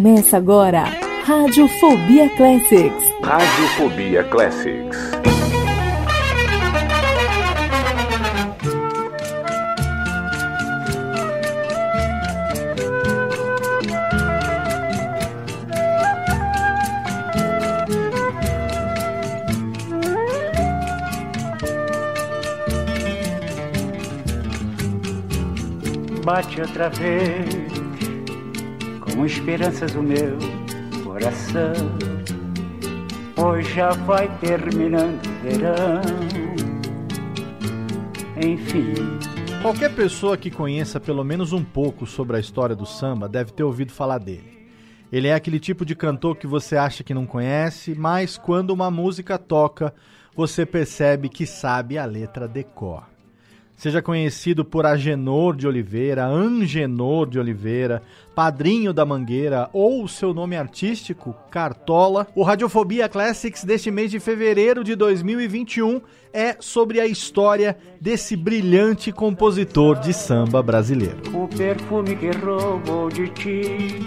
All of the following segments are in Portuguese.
Começa agora, Radiofobia Classics. Radiofobia Classics. Bate outra vez com esperanças o meu coração, pois já vai terminando o verão. Enfim. Qualquer pessoa que conheça pelo menos um pouco sobre a história do samba deve ter ouvido falar dele. Ele é aquele tipo de cantor que você acha que não conhece, mas quando uma música toca, você percebe que sabe a letra de cor seja conhecido por Agenor de Oliveira, Angenor de Oliveira, Padrinho da Mangueira ou seu nome artístico, Cartola, o Radiofobia Classics deste mês de fevereiro de 2021 é sobre a história desse brilhante compositor de samba brasileiro. O perfume que roubou de ti,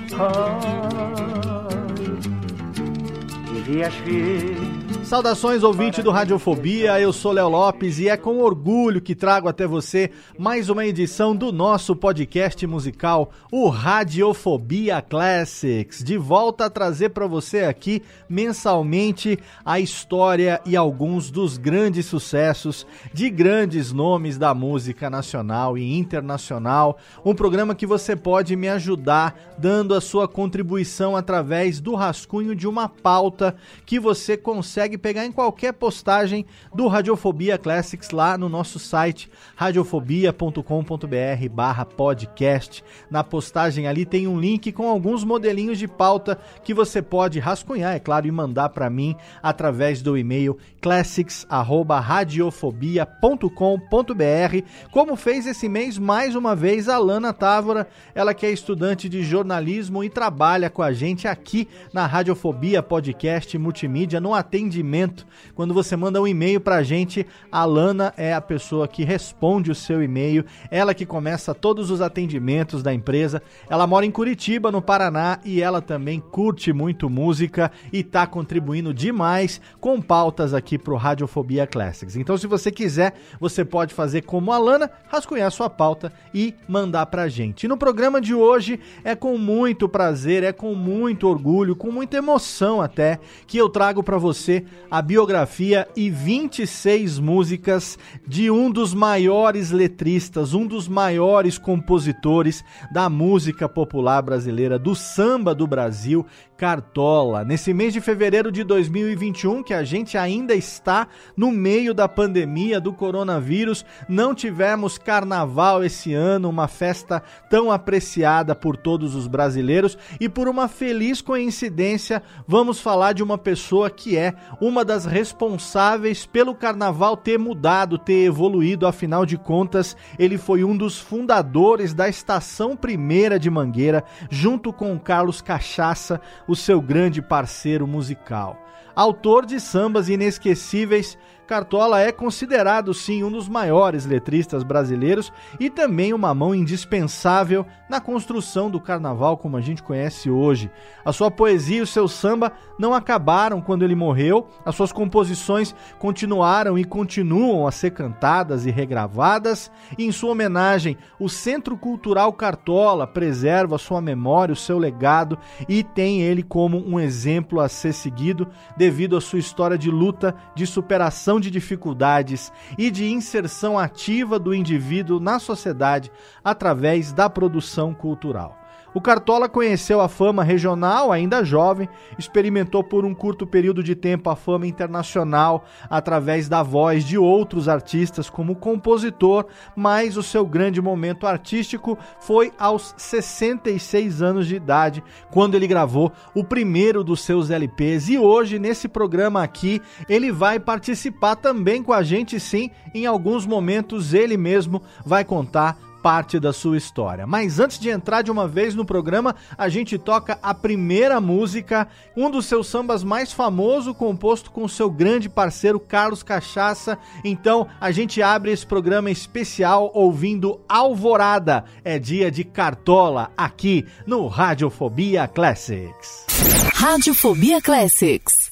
devias vir Saudações ouvinte do Radiofobia, eu sou Léo Lopes e é com orgulho que trago até você mais uma edição do nosso podcast musical, o Radiofobia Classics, de volta a trazer para você aqui mensalmente a história e alguns dos grandes sucessos de grandes nomes da música nacional e internacional. Um programa que você pode me ajudar dando a sua contribuição através do rascunho de uma pauta que você consegue pegar em qualquer postagem do Radiofobia Classics lá no nosso site radiofobia.com.br barra podcast. Na postagem ali tem um link com alguns modelinhos de pauta que você pode rascunhar, é claro, e mandar para mim através do e-mail classics@radiofobia.com.br, como fez esse mês mais uma vez a Lana Távora, ela que é estudante de jornalismo e trabalha com a gente aqui na Radiofobia Podcast Multimídia no atendimento. Quando você manda um e-mail para a gente, a Lana é a pessoa que responde o seu e-mail, ela que começa todos os atendimentos da empresa. Ela mora em Curitiba, no Paraná, e ela também curte muito música e está contribuindo demais com pautas aqui para o Radiofobia Classics. Então, se você quiser, você pode fazer como a Lana, rascunhar sua pauta e mandar para a gente. E no programa de hoje é com muito prazer, é com muito orgulho, com muita emoção até, que eu trago para você a biografia e 26 músicas de um dos maiores letristas, um dos maiores compositores da música popular brasileira, do samba do Brasil, Cartola. Nesse mês de fevereiro de 2021, que a gente ainda está no meio da pandemia do coronavírus, não tivemos carnaval esse ano, uma festa tão apreciada por todos os brasileiros e por uma feliz coincidência, vamos falar de uma pessoa que é uma das responsáveis pelo carnaval ter mudado, ter evoluído, afinal de contas, ele foi um dos fundadores da Estação Primeira de Mangueira, junto com Carlos Cachaça, o seu grande parceiro musical. Autor de sambas inesquecíveis Cartola é considerado sim um dos maiores letristas brasileiros e também uma mão indispensável na construção do carnaval como a gente conhece hoje. A sua poesia e o seu samba não acabaram quando ele morreu, as suas composições continuaram e continuam a ser cantadas e regravadas, e em sua homenagem, o Centro Cultural Cartola preserva sua memória, o seu legado e tem ele como um exemplo a ser seguido devido à sua história de luta, de superação de dificuldades e de inserção ativa do indivíduo na sociedade através da produção cultural. O Cartola conheceu a fama regional ainda jovem, experimentou por um curto período de tempo a fama internacional através da voz de outros artistas como compositor, mas o seu grande momento artístico foi aos 66 anos de idade, quando ele gravou o primeiro dos seus LPs. E hoje, nesse programa aqui, ele vai participar também com a gente, sim. Em alguns momentos, ele mesmo vai contar parte da sua história. Mas antes de entrar de uma vez no programa, a gente toca a primeira música, um dos seus sambas mais famoso, composto com seu grande parceiro Carlos Cachaça. Então, a gente abre esse programa especial ouvindo Alvorada. É dia de Cartola aqui no Radiofobia Classics. Radiofobia Classics.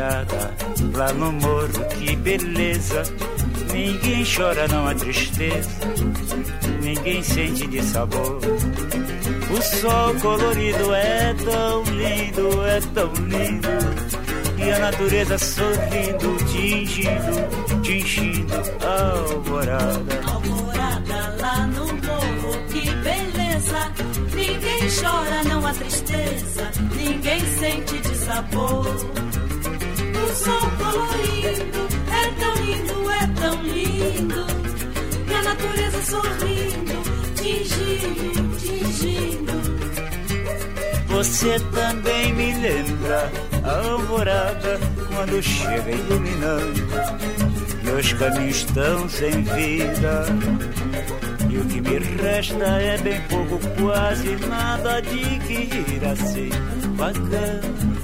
Lá no morro, que beleza. Ninguém chora, não há tristeza. Ninguém sente de sabor. O sol colorido é tão lindo, é tão lindo. E a natureza sorrindo, tingindo, tingindo a alvorada. Alvorada lá no morro, que beleza. Ninguém chora, não há tristeza. Ninguém sente de sabor. O sol colorido é tão lindo, é tão lindo. E a natureza sorrindo, tingindo, tingindo. Você também me lembra a alvorada quando chega iluminando. Meus caminhos estão sem vida. E o que me resta é bem pouco, quase nada de que ir assim bacana.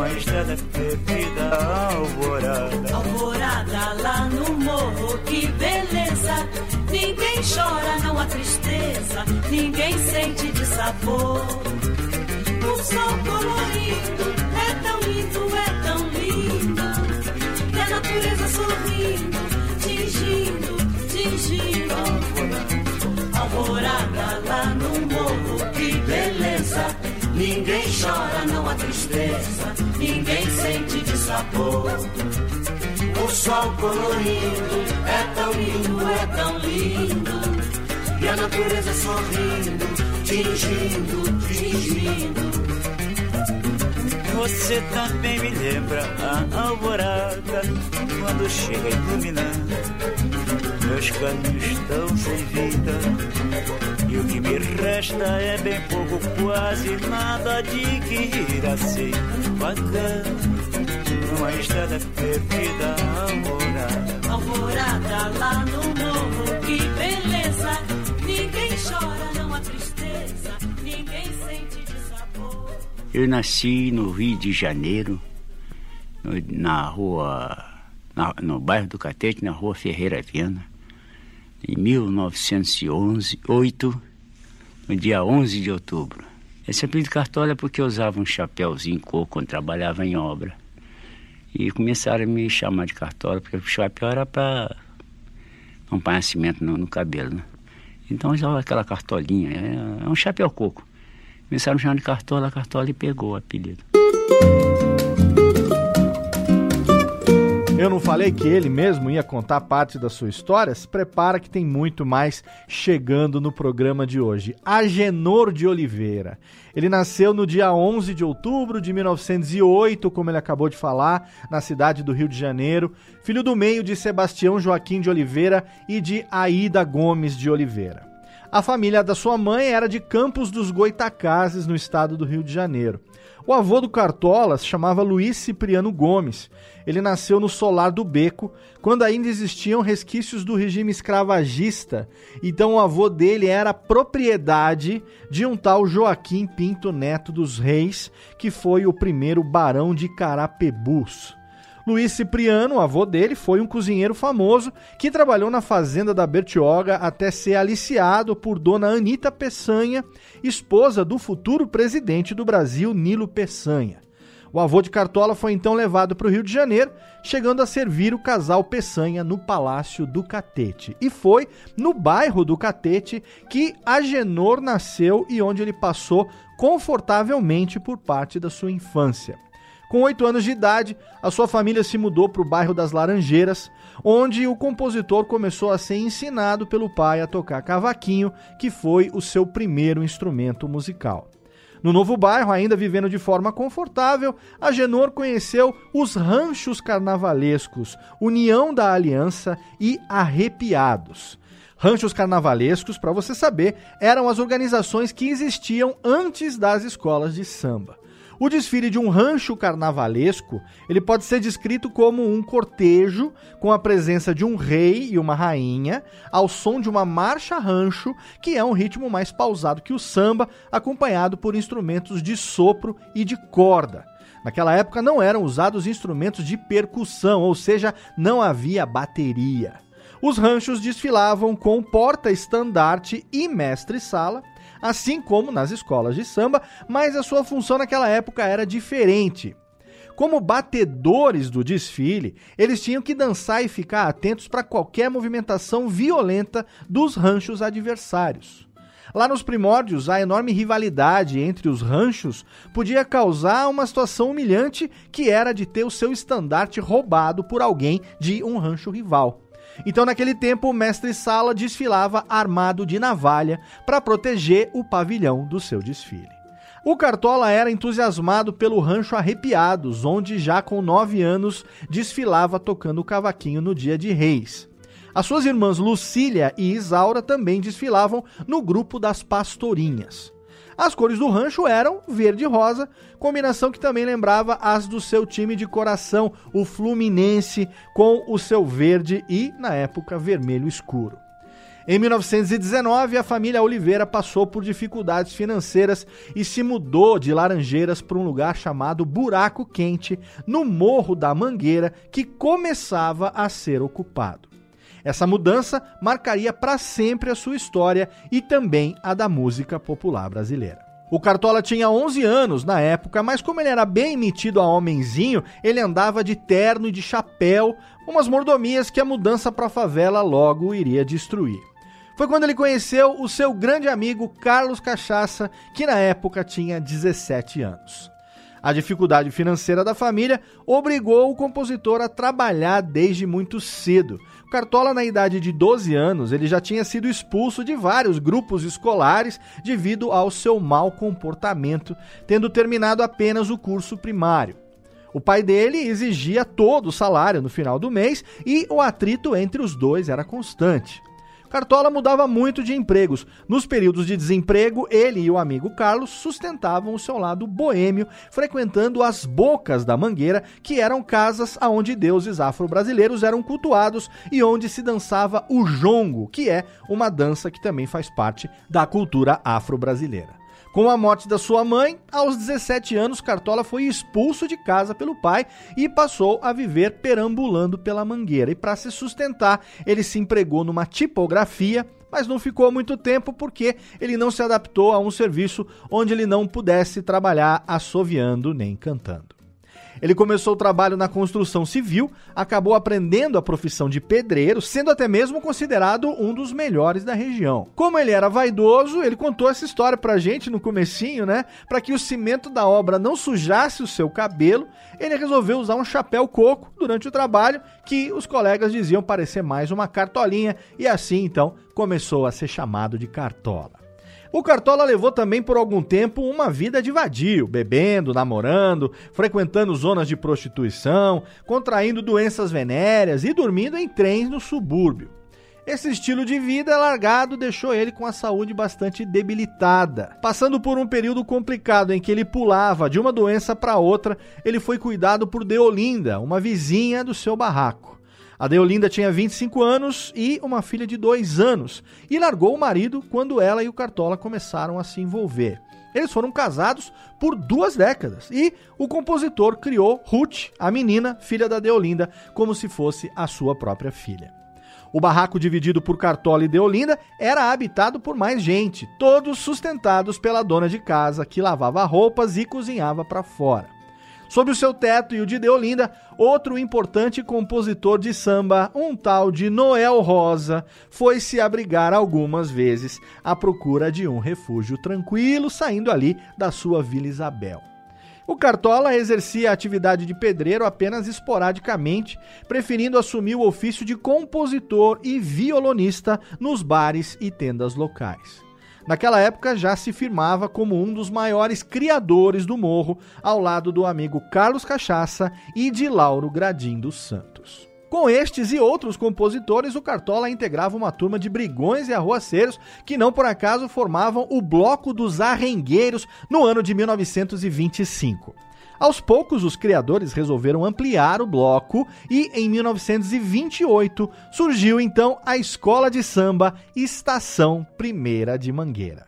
Numa estrada perdida, a alvorada. Alvorada lá no morro, que beleza. Ninguém chora, não há tristeza. Ninguém sente de sabor. O sol colorido é tão lindo, é tão lindo. E a natureza sorrindo, tingindo, tingindo. Alvorada lá no morro, que beleza. Ninguém chora, não há tristeza. Ninguém sente de sabor. O sol colorido é tão lindo, é tão lindo. E a natureza sorrindo, tingindo, tingindo. Você também me lembra a alvorada quando chega iluminando. Meus caminhos estão sem vida. E o que me resta é bem pouco, quase nada de que ir assim bacana. Numa estrada perdida, alvorada. Alvorada lá no morro, que beleza. Ninguém chora, não há tristeza. Ninguém sente. Eu nasci no Rio de Janeiro, na rua, na- no bairro do Catete, na rua Ferreira Viana, em 1911, 8, no dia 11 de outubro. Esse apelido Cartola é porque eu usava um chapéuzinho coco quando trabalhava em obra. E começaram a me chamar de Cartola, porque o chapéu era para pôr cimento no, no cabelo, né? Então usava aquela cartolinha, é, é um chapéu coco. Começaram chamar de Cartola, Cartola e pegou o apelido. Eu não falei que ele mesmo ia contar parte da sua história? Se prepara que tem muito mais chegando no programa de hoje. Agenor de Oliveira. Ele nasceu no dia 11 de outubro de 1908, como ele acabou de falar, na cidade do Rio de Janeiro, filho do meio de Sebastião Joaquim de Oliveira e de Aida Gomes de Oliveira. A família da sua mãe era de Campos dos Goitacazes, no estado do Rio de Janeiro. O avô do Cartola se chamava Luiz Cipriano Gomes. Ele nasceu no Solar do Beco, quando ainda existiam resquícios do regime escravagista. Então o avô dele era propriedade de um tal Joaquim Pinto Neto dos Reis, que foi o primeiro barão de Carapebus. Luiz Cipriano, avô dele, foi um cozinheiro famoso que trabalhou na fazenda da Bertioga até ser aliciado por dona Anita Peçanha, esposa do futuro presidente do Brasil, Nilo Peçanha. O avô de Cartola foi então levado para o Rio de Janeiro, chegando a servir o casal Peçanha no Palácio do Catete. E foi no bairro do Catete que Agenor nasceu e onde ele passou confortavelmente por parte da sua infância. Com oito anos de idade, a sua família se mudou para o bairro das Laranjeiras, onde o compositor começou a ser ensinado pelo pai a tocar cavaquinho, que foi o seu primeiro instrumento musical. No novo bairro, ainda vivendo de forma confortável, Agenor conheceu os ranchos carnavalescos, União da Aliança e Arrepiados. Ranchos carnavalescos, para você saber, eram as organizações que existiam antes das escolas de samba. O desfile de um rancho carnavalesco, ele pode ser descrito como um cortejo com a presença de um rei e uma rainha, ao som de uma marcha rancho, que é um ritmo mais pausado que o samba, acompanhado por instrumentos de sopro e de corda. Naquela época não eram usados instrumentos de percussão, ou seja, não havia bateria. Os ranchos desfilavam com porta-estandarte e mestre-sala, assim como nas escolas de samba, mas a sua função naquela época era diferente. Como batedores do desfile, eles tinham que dançar e ficar atentos para qualquer movimentação violenta dos ranchos adversários. Lá nos primórdios, a enorme rivalidade entre os ranchos podia causar uma situação humilhante que era de ter o seu estandarte roubado por alguém de um rancho rival. Então, naquele tempo, o mestre Sala desfilava armado de navalha para proteger o pavilhão do seu desfile. O Cartola era entusiasmado pelo Rancho Arrepiados, onde já com nove anos desfilava tocando o cavaquinho no dia de Reis. As suas irmãs Lucília e Isaura também desfilavam no grupo das Pastorinhas. As cores do rancho eram verde e rosa, combinação que também lembrava as do seu time de coração, o Fluminense, com o seu verde e, na época, vermelho escuro. Em 1919, a família Oliveira passou por dificuldades financeiras e se mudou de Laranjeiras para um lugar chamado Buraco Quente, no Morro da Mangueira, que começava a ser ocupado. Essa mudança marcaria para sempre a sua história e também a da música popular brasileira. O Cartola tinha 11 anos na época, mas como ele era bem metido a homenzinho, ele andava de terno e de chapéu, umas mordomias que a mudança para a favela logo iria destruir. Foi quando ele conheceu o seu grande amigo Carlos Cachaça, que na época tinha 17 anos. A dificuldade financeira da família obrigou o compositor a trabalhar desde muito cedo. Cartola, na idade de 12 anos, ele já tinha sido expulso de vários grupos escolares devido ao seu mau comportamento, tendo terminado apenas o curso primário. O pai dele exigia todo o salário no final do mês e o atrito entre os dois era constante. Cartola mudava muito de empregos. Nos períodos de desemprego, ele e o amigo Carlos sustentavam o seu lado boêmio, frequentando as bocas da Mangueira, que eram casas onde deuses afro-brasileiros eram cultuados e onde se dançava o jongo, que é uma dança que também faz parte da cultura afro-brasileira. Com a morte da sua mãe, aos 17 anos, Cartola foi expulso de casa pelo pai e passou a viver perambulando pela mangueira. E para se sustentar, ele se empregou numa tipografia, mas não ficou muito tempo porque ele não se adaptou a um serviço onde ele não pudesse trabalhar assoviando nem cantando. Ele começou o trabalho na construção civil, acabou aprendendo a profissão de pedreiro, sendo até mesmo considerado um dos melhores da região. Como ele era vaidoso, ele contou essa história pra gente no comecinho, né? Para que o cimento da obra não sujasse o seu cabelo, ele resolveu usar um chapéu coco durante o trabalho, que os colegas diziam parecer mais uma cartolinha, e assim então começou a ser chamado de cartola. O Cartola levou também por algum tempo uma vida de vadio, bebendo, namorando, frequentando zonas de prostituição, contraindo doenças venéreas e dormindo em trens no subúrbio. Esse estilo de vida largado deixou ele com a saúde bastante debilitada. Passando por um período complicado em que ele pulava de uma doença para outra, ele foi cuidado por Deolinda, uma vizinha do seu barraco. A Deolinda tinha 25 anos e uma filha de 2 anos e largou o marido quando ela e o Cartola começaram a se envolver. Eles foram casados por duas décadas e o compositor criou Ruth, a menina, filha da Deolinda, como se fosse a sua própria filha. O barraco dividido por Cartola e Deolinda era habitado por mais gente, todos sustentados pela dona de casa que lavava roupas e cozinhava para fora. Sob o seu teto e o de Deolinda, outro importante compositor de samba, um tal de Noel Rosa, foi se abrigar algumas vezes à procura de um refúgio tranquilo, saindo ali da sua Vila Isabel. O Cartola exercia a atividade de pedreiro apenas esporadicamente, preferindo assumir o ofício de compositor e violonista nos bares e tendas locais. Naquela época já se firmava como um dos maiores criadores do morro, ao lado do amigo Carlos Cachaça e de Lauro Gradim dos Santos. Com estes e outros compositores, o Cartola integrava uma turma de brigões e arruaceiros que não por acaso formavam o Bloco dos Arrengueiros no ano de 1925. Aos poucos, os criadores resolveram ampliar o bloco e, em 1928, surgiu então a Escola de Samba Estação Primeira de Mangueira.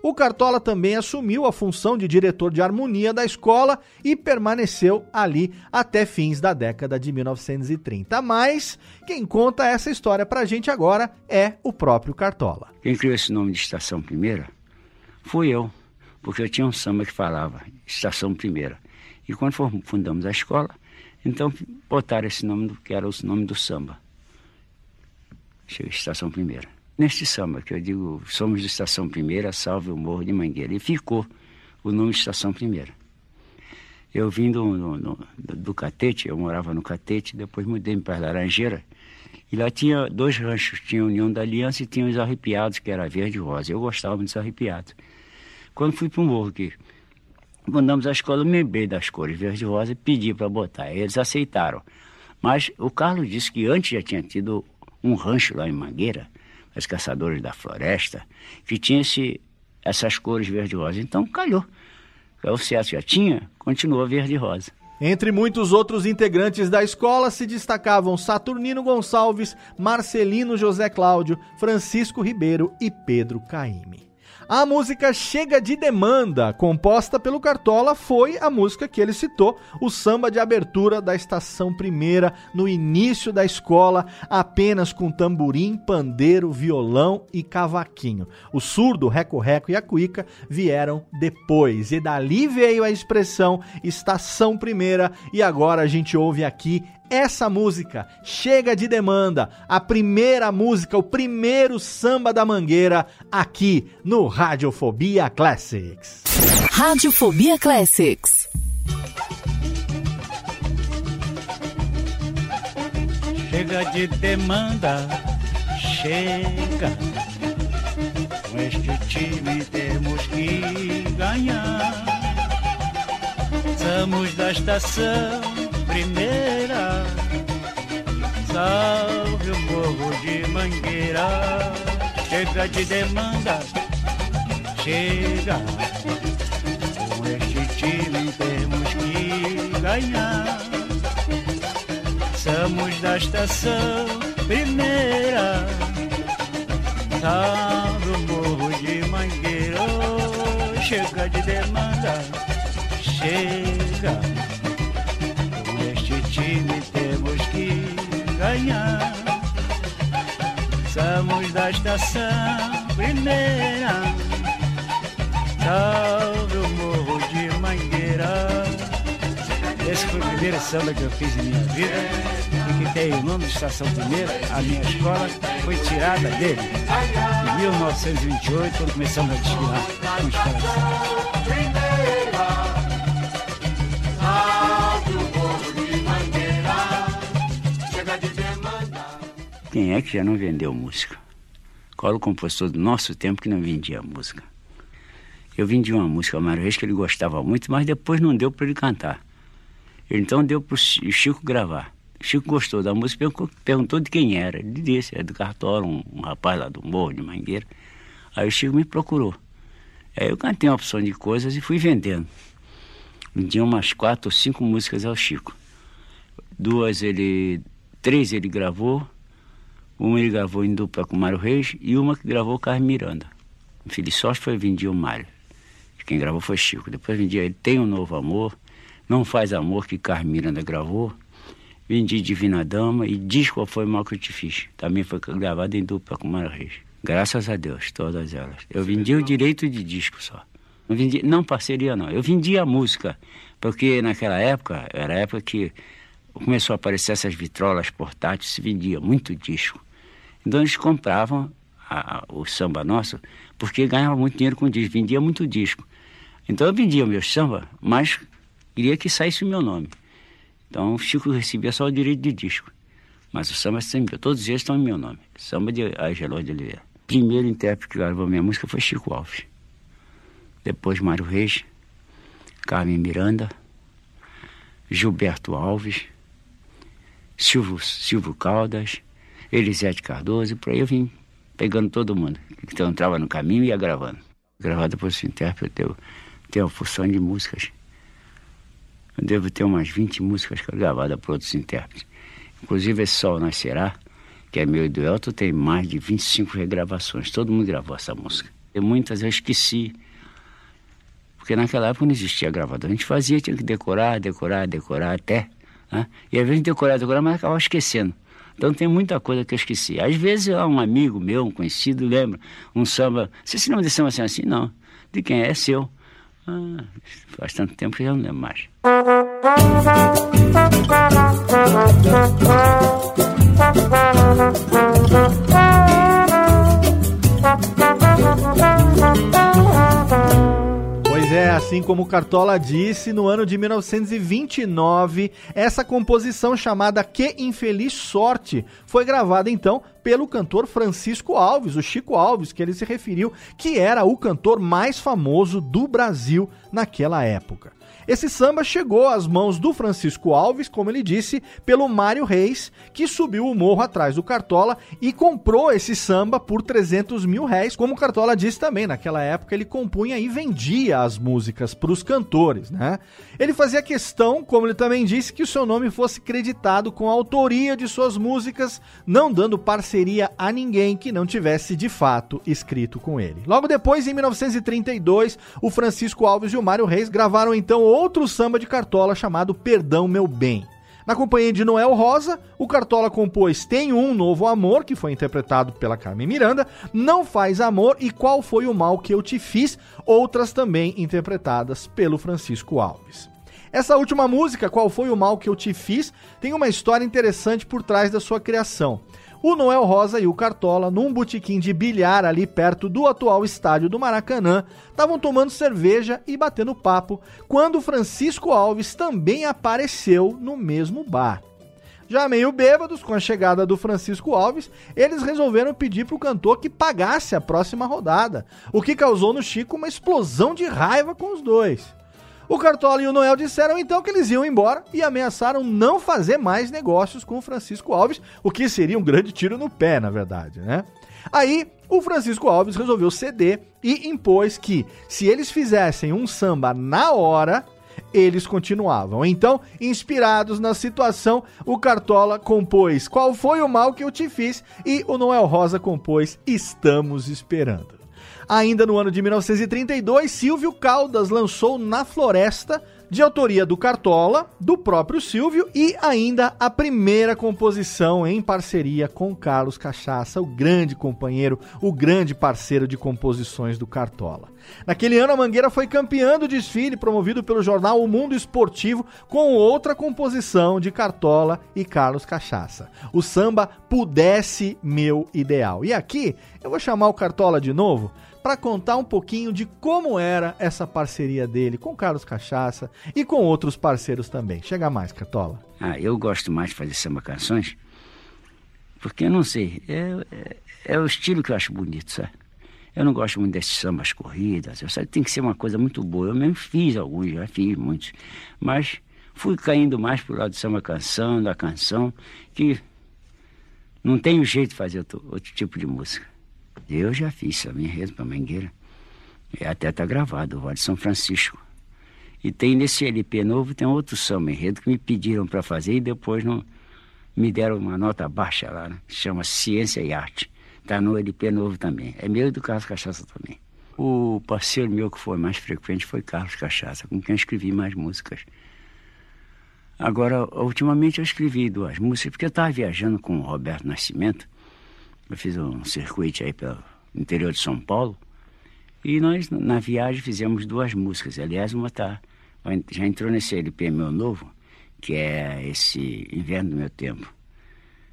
O Cartola também assumiu a função de diretor de harmonia da escola e permaneceu ali até fins da década de 1930. Mas quem conta essa história pra gente agora é o próprio Cartola. Quem criou esse nome de Estação Primeira fui eu, porque eu tinha um samba que falava Estação Primeira. E quando fundamos a escola, então botaram esse nome, que era o nome do samba. Estação Primeira neste samba, que eu digo, somos de Estação Primeira, salve o Morro de Mangueira. E ficou o nome Estação Primeira. Eu vim do, do, Catete, eu morava no Catete, depois mudei para Laranjeira, e lá tinha dois ranchos, tinha a União da Aliança e tinha os Arrepiados, que era verde e rosa. Eu gostava dos Arrepiados. Quando fui para o morro aqui, mandamos a escola, eu me lembrei das cores verde e rosa e pedi para botar. Eles aceitaram. Mas o Carlos disse que antes já tinha tido um rancho lá em Mangueira, os caçadores da floresta, que tinha esse, essas cores verde e rosa. Então calhou. O César já tinha, continuou verde e rosa. Entre muitos outros integrantes da escola se destacavam Saturnino Gonçalves, Marcelino José Cláudio, Francisco Ribeiro e Pedro Caime. A música Chega de Demanda, composta pelo Cartola, foi a música que ele citou, o samba de abertura da Estação Primeira, no início da escola, apenas com tamborim, pandeiro, violão e cavaquinho. O surdo, reco-reco e a cuíca vieram depois, e dali veio a expressão Estação Primeira, e agora a gente ouve aqui essa música, Chega de Demanda, a primeira música, o primeiro samba da mangueira aqui no Radiofobia Classics. Radiofobia Classics. Chega de demanda, chega. Com este time temos que ganhar. Somos da estação primeira. Salve o morro de Mangueira, chega de demanda, chega. Com este time temos que ganhar. Somos da estação primeira. Salve o morro de Mangueira, chega de demanda, chega ganhar. Somos da estação primeira, salve o morro de Mangueira. Esse foi o primeiro samba que eu fiz em minha vida e que tem o nome de Estação Primeira. A minha escola foi tirada dele. Em 1928, quando começamos a desfilar com a escola Quem é que já não vendeu música? Qual o compositor do nosso tempo que não vendia música? Eu vendi uma música Mário Reis que ele gostava muito, mas depois não deu para ele cantar. Então deu para o Chico gravar. O Chico gostou da música, perguntou de quem era. Ele disse, é do Cartola, um, um, rapaz lá do Morro de Mangueira. Aí o Chico me procurou. Aí eu cantei uma opção de coisas e fui vendendo. Vendi umas quatro ou cinco músicas ao Chico. Duas ele. Três ele gravou, uma ele gravou em dupla com o Mário Reis e uma que gravou o Carlos Miranda. O Filho Sorte foi vendi o Mário. Quem gravou foi Chico. Depois vendi ele Tem um Novo Amor, Não Faz Amor, que Carlos Miranda gravou. Vendi Divina Dama e Diz Qual Foi o Mal Que Eu Te Fiz. Também foi gravado em dupla com o Mário Reis. Graças a Deus, todas elas. Eu vendi o direito de disco só. Não, vendi, não parceria não. Eu vendi a música, Porque naquela época, era a época que começou a aparecer essas vitrolas portáteis, se vendia muito disco. Então eles compravam a, a, o samba nosso, porque ganhava muito dinheiro com disco, vendia muito disco. Então eu vendia o meu samba, mas queria que saísse o meu nome. Então o Chico recebia só o direito de disco. Mas o samba sempre, todos eles estão em meu nome. Samba de Ageló de Oliveira. Primeiro intérprete que gravou minha música foi Chico Alves. Depois Mário Reis, Carmen Miranda, Gilberto Alves, Silvio, Silvio Caldas, Elisete Cardoso, e por aí eu vim pegando todo mundo. Então entrava no caminho e ia gravando. Gravado por esse intérprete, eu tenho uma função de músicas. Eu devo ter umas 20 músicas gravadas por outros intérpretes. Inclusive esse Sol Nascerá, que é meu e do Elton, tem mais de 25 regravações. Todo mundo gravou essa música. E muitas eu esqueci. Porque naquela época não existia gravador. A gente fazia, tinha que decorar, decorar, decorar até. Né? E às vezes decorar, decorar, mas acabava esquecendo. Então tem muita coisa que eu esqueci. Às vezes um amigo meu, um conhecido, lembra um samba. Você se lembra desse samba assim? assim? Não. De quem é? É seu. Ah, faz tanto tempo que eu não lembro mais. É, assim como Cartola disse, no ano de 1929, essa composição chamada Que Infeliz Sorte foi gravada então pelo cantor Francisco Alves, o Chico Alves, que ele se referiu, que era o cantor mais famoso do Brasil naquela época. Esse samba chegou às mãos do Francisco Alves, como ele disse, pelo Mário Reis, que subiu o morro atrás do Cartola e comprou esse samba por 300 mil réis. Como o Cartola disse também, naquela época ele compunha e vendia as músicas para os cantores, né? Ele fazia questão, como ele também disse, que o seu nome fosse creditado com a autoria de suas músicas, não dando parceria a ninguém que não tivesse de fato escrito com ele. Logo depois, em 1932, o Francisco Alves e o Mário Reis gravaram então outro samba de Cartola chamado Perdão Meu Bem. Na companhia de Noel Rosa, o Cartola compôs Tem um Novo Amor, que foi interpretado pela Carmen Miranda, Não Faz Amor e Qual Foi o Mal Que Eu Te Fiz, outras também interpretadas pelo Francisco Alves. Essa última música, Qual Foi o Mal Que Eu Te Fiz, tem uma história interessante por trás da sua criação o Noel Rosa e o Cartola, num botequim de bilhar ali perto do atual estádio do Maracanã, estavam tomando cerveja e batendo papo, quando Francisco Alves também apareceu no mesmo bar. Já meio bêbados com a chegada do Francisco Alves, eles resolveram pedir para o cantor que pagasse a próxima rodada, o que causou no Chico uma explosão de raiva com os dois. O Cartola e o Noel disseram então que eles iam embora e ameaçaram não fazer mais negócios com o Francisco Alves, o que seria um grande tiro no pé, na verdade, né? Aí o Francisco Alves resolveu ceder e impôs que, se eles fizessem um samba na hora, eles continuavam. Então, inspirados na situação, o Cartola compôs Qual foi o mal que eu te fiz? e o Noel Rosa compôs Estamos Esperando. Ainda no ano de 1932, Silvio Caldas lançou Na Floresta, de autoria do Cartola, do próprio Silvio e ainda a primeira composição em parceria com Carlos Cachaça, o grande companheiro, o grande parceiro de composições do Cartola. Naquele ano, a Mangueira foi campeã do desfile promovido pelo jornal O Mundo Esportivo com outra composição de Cartola e Carlos Cachaça. O samba Pudesse Meu Ideal. E aqui eu vou chamar o Cartola de novo para contar um pouquinho de como era essa parceria dele com Carlos Cachaça e com outros parceiros também. Chega mais, Cartola. Ah, eu gosto mais de fazer samba canções, porque eu não sei, é, é, é o estilo que eu acho bonito, sabe? Eu não gosto muito desses sambas corridas, eu sei, tem que ser uma coisa muito boa. Eu mesmo fiz alguns, já fiz muitos, mas fui caindo mais pro lado de samba canção, da canção, que não tenho jeito de fazer outro, outro tipo de música. Eu já fiz a minha rede para Mangueira. E até está gravado, o Vale São Francisco. E tem nesse LP novo, tem outro samba enredo que me pediram para fazer e depois não me deram uma nota baixa lá, né? Chama Ciência e Arte. Está no LP novo também. É meu e do Carlos Cachaça também. O parceiro meu que foi mais frequente foi Carlos Cachaça, com quem eu escrevi mais músicas. Agora, ultimamente eu escrevi duas músicas, porque eu estava viajando com o Roberto Nascimento eu fiz um circuito aí pelo interior de São Paulo. E nós, na viagem, fizemos duas músicas. Aliás, uma está Já entrou nesse LP meu novo, que é esse Inverno do Meu Tempo.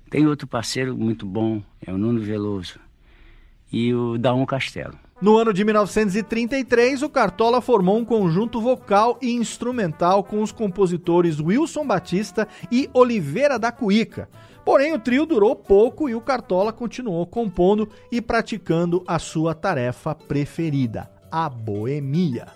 Tem outro parceiro muito bom, é o Nuno Veloso. E o Daum Castelo. No ano de 1933, o Cartola formou um conjunto vocal e instrumental com os compositores Wilson Batista e Oliveira da Cuíca. Porém, o trio durou pouco e o Cartola continuou compondo e praticando a sua tarefa preferida, a boemia.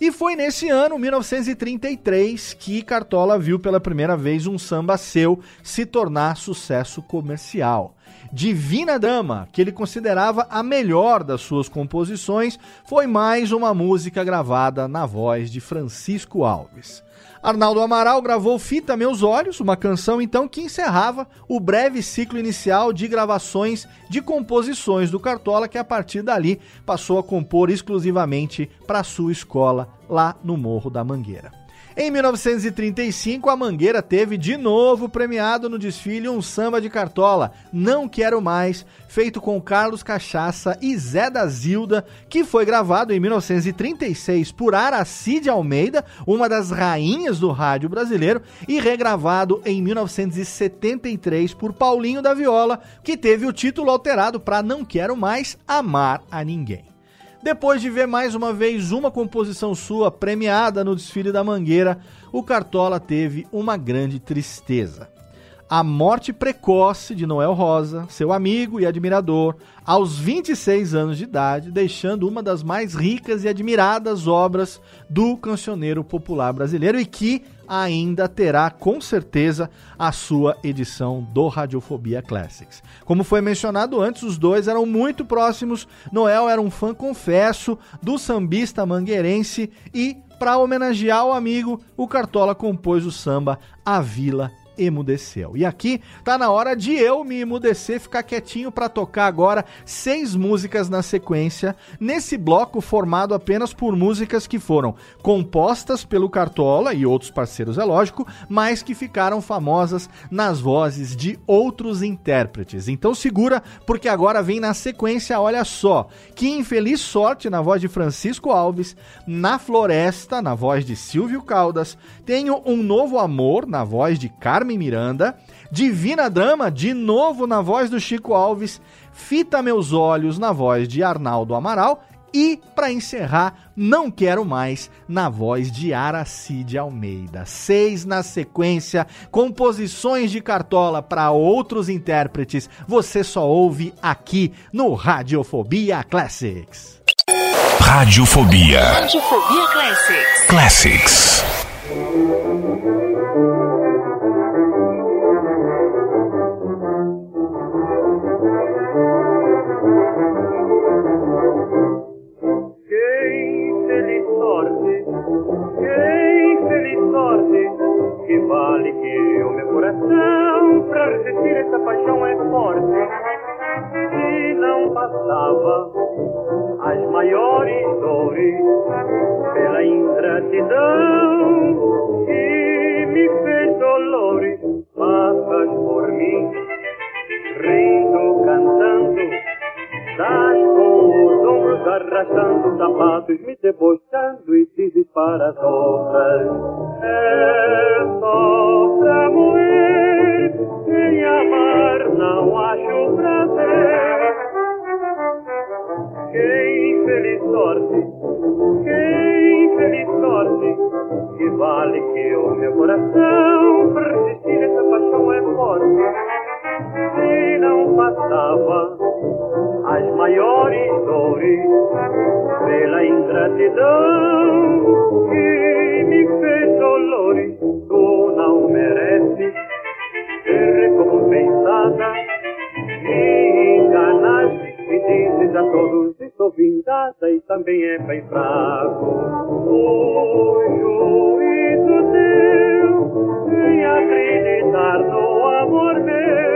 E foi nesse ano, 1933, que Cartola viu pela primeira vez um samba seu se tornar sucesso comercial. Divina Dama, que ele considerava a melhor das suas composições, foi mais uma música gravada na voz de Francisco Alves. Arnaldo Amaral gravou Fita Meus Olhos, uma canção então que encerrava o breve ciclo inicial de gravações de composições do Cartola, que a partir dali passou a compor exclusivamente para sua escola lá no Morro da Mangueira. Em 1935, a Mangueira teve de novo premiado no desfile um samba de cartola, Não Quero Mais, feito com Carlos Cachaça e Zé da Zilda, que foi gravado em 1936 por Aracide Almeida, uma das rainhas do rádio brasileiro, e regravado em 1973 por Paulinho da Viola, que teve o título alterado para Não Quero Mais Amar a Ninguém. Depois de ver mais uma vez uma composição sua premiada no desfile da Mangueira, o Cartola teve uma grande tristeza. A morte precoce de Noel Rosa, seu amigo e admirador, aos 26 anos de idade, deixando uma das mais ricas e admiradas obras do cancioneiro popular brasileiro e que ainda terá com certeza a sua edição do Radiofobia Classics. Como foi mencionado antes, os dois eram muito próximos. Noel era um fã confesso do sambista mangueirense e para homenagear o amigo, o Cartola compôs o samba A Vila emudeceu. E aqui tá na hora de eu me emudecer, ficar quietinho para tocar agora seis músicas na sequência, nesse bloco formado apenas por músicas que foram compostas pelo Cartola e outros parceiros, é lógico, mas que ficaram famosas nas vozes de outros intérpretes. Então segura, porque agora vem na sequência, olha só, que infeliz sorte na voz de Francisco Alves, na Floresta, na voz de Silvio Caldas, tenho um novo amor na voz de Carmen Carmen Miranda, Divina Drama, de novo na voz do Chico Alves, Fita Meus Olhos, na voz de Arnaldo Amaral, e, para encerrar, Não Quero Mais, na voz de Aracide Almeida. Seis na sequência, composições de cartola para outros intérpretes, você só ouve aqui no Radiofobia Classics. Radiofobia. Radiofobia Classics. Classics. Vale que o meu coração pra resistir essa paixão é forte. E não passava as maiores dores pela ingratidão que me fez dolores passas por mim rindo, cantando das arrastando sapatos me debochando e dizes para as outras é só pra morrer em amar não acho prazer. Quem feliz sorte quem feliz sorte que vale que o meu coração persistir essa paixão é forte. Se não passava as maiores dores pela ingratidão que me fez dolores. Tu não mereces ser recompensada. Me enganaste e dizes a todos estou vingada e também é bem fraco. O juízo teu em acreditar no amor meu.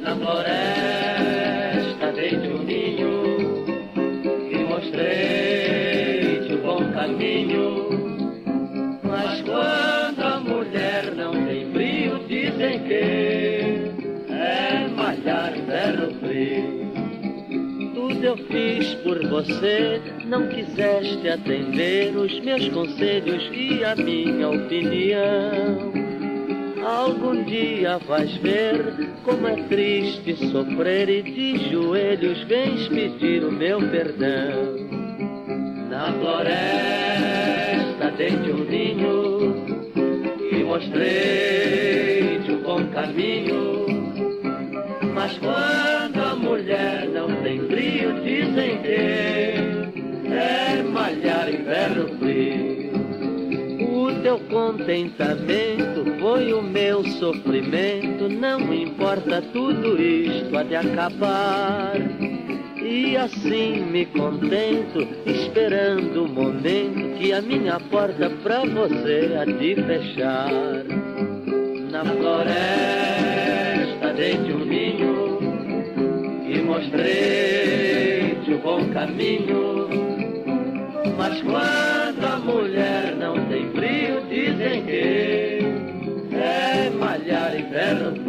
Na floresta dei-te um ninho e mostrei-te o bom caminho. Mas quando a mulher não tem brio, dizem que é malhar ferro frio. Tudo eu fiz por você, não quiseste atender os meus conselhos e a minha opinião. Algum dia vais ver como é triste sofrer e de joelhos vens pedir o meu perdão. Na floresta dei-te um ninho e mostrei-te o bom caminho. Mas quando a mulher não tem brio, dizem que é malhar ferro frio. O teu contentamento foi o meu sofrimento, não importa tudo isto há de acabar. E assim me contento, esperando o momento que a minha porta pra você há de fechar. Na floresta dei-te um ninho e mostrei-te o bom caminho. Mas quando a mulher não tem frio, dizem que together.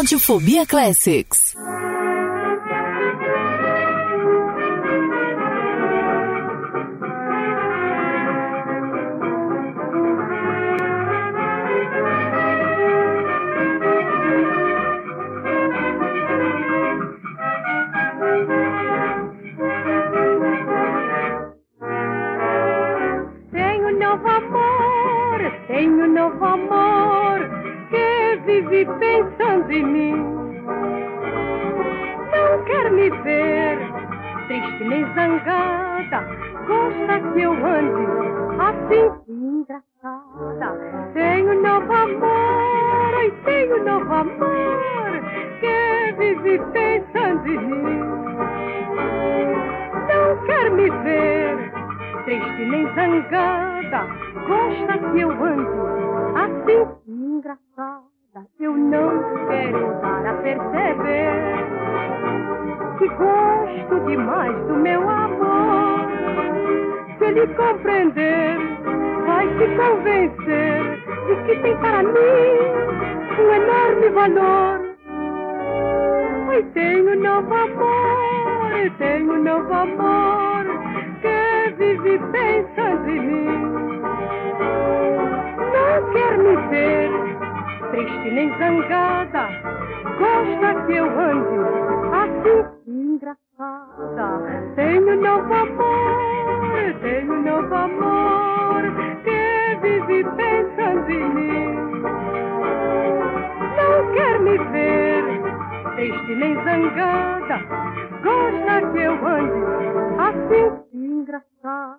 Radiofobia Classics. Zangada, gosta que eu ande assim engraçada. Eu não quero dar a perceber que gosto demais do meu amor. Se ele compreender, vai se convencer de que tem para mim um enorme valor. Ai, tenho novo amor, tenho novo amor vive pensando em mim. Não quer me ver triste nem zangada, gosta que eu ande assim engraçada. Tenho novo amor, tenho novo amor que vive pensando em mim. Não quer me ver triste nem zangada, gosta que eu ande assim engraçada.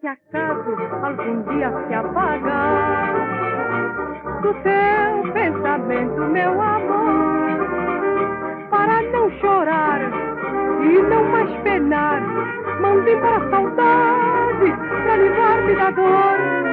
Se acaso algum dia se apagar, do teu pensamento, meu amor. Para não chorar e não mais penar, mande para a saudade para livrar-me da dor.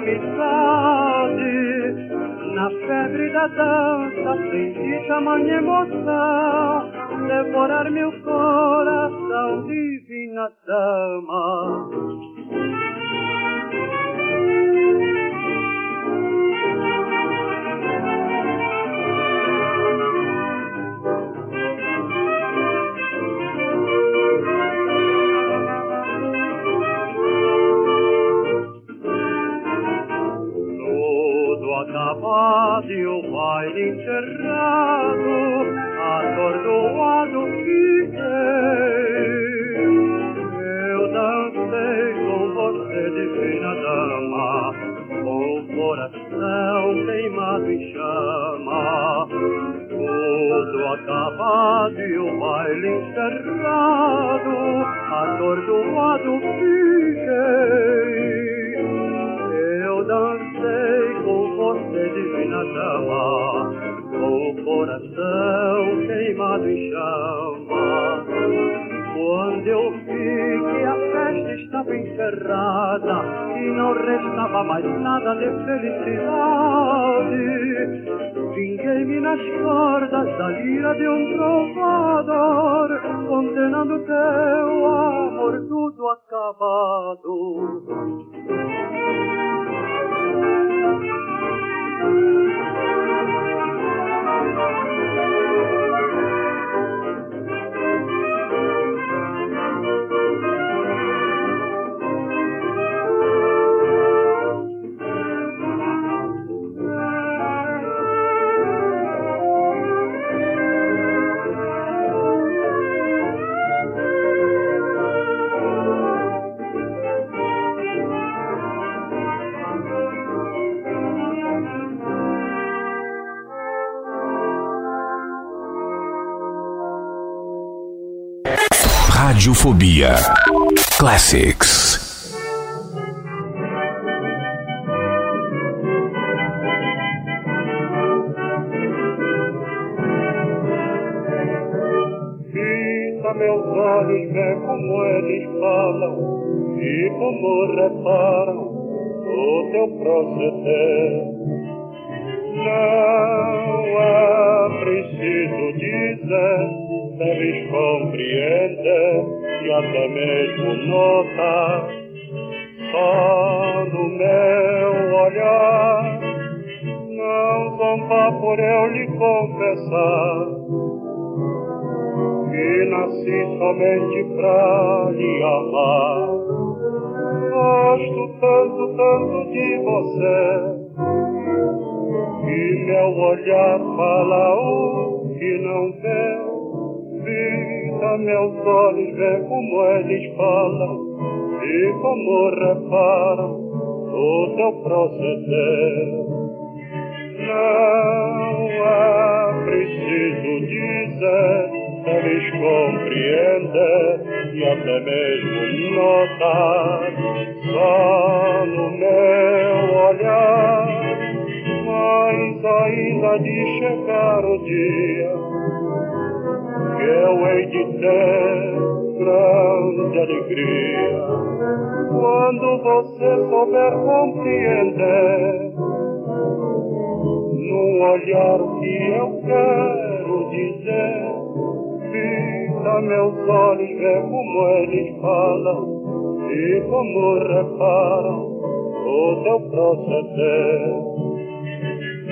Amizade. Na febre da dança, senti tamanha emoção, devorar meu coração, divina dama. Nada de felicidade, vinguei-me nas cordas da lira de um trovador, condenando Radiofobia. Classics. Fita meus olhos, vê como eles falam e como reparam o teu proceder. Não é preciso dizer, deves compreender e até mesmo notar só no meu olhar. Não zombar por eu lhe confessar que nasci somente pra lhe amar. Gosto tanto, tanto de você que meu olhar fala o que não vê. Vida, meus olhos vê como eles falam e como reparam o teu proceder. Não é preciso dizer, eles compreendem e até mesmo notar só no meu olhar. Mas ainda de chegar o dia que eu hei de ter grande alegria quando você souber compreender. Num olhar que eu quero dizer vida meus olhos vê como eles falam e como reparam o teu proceder.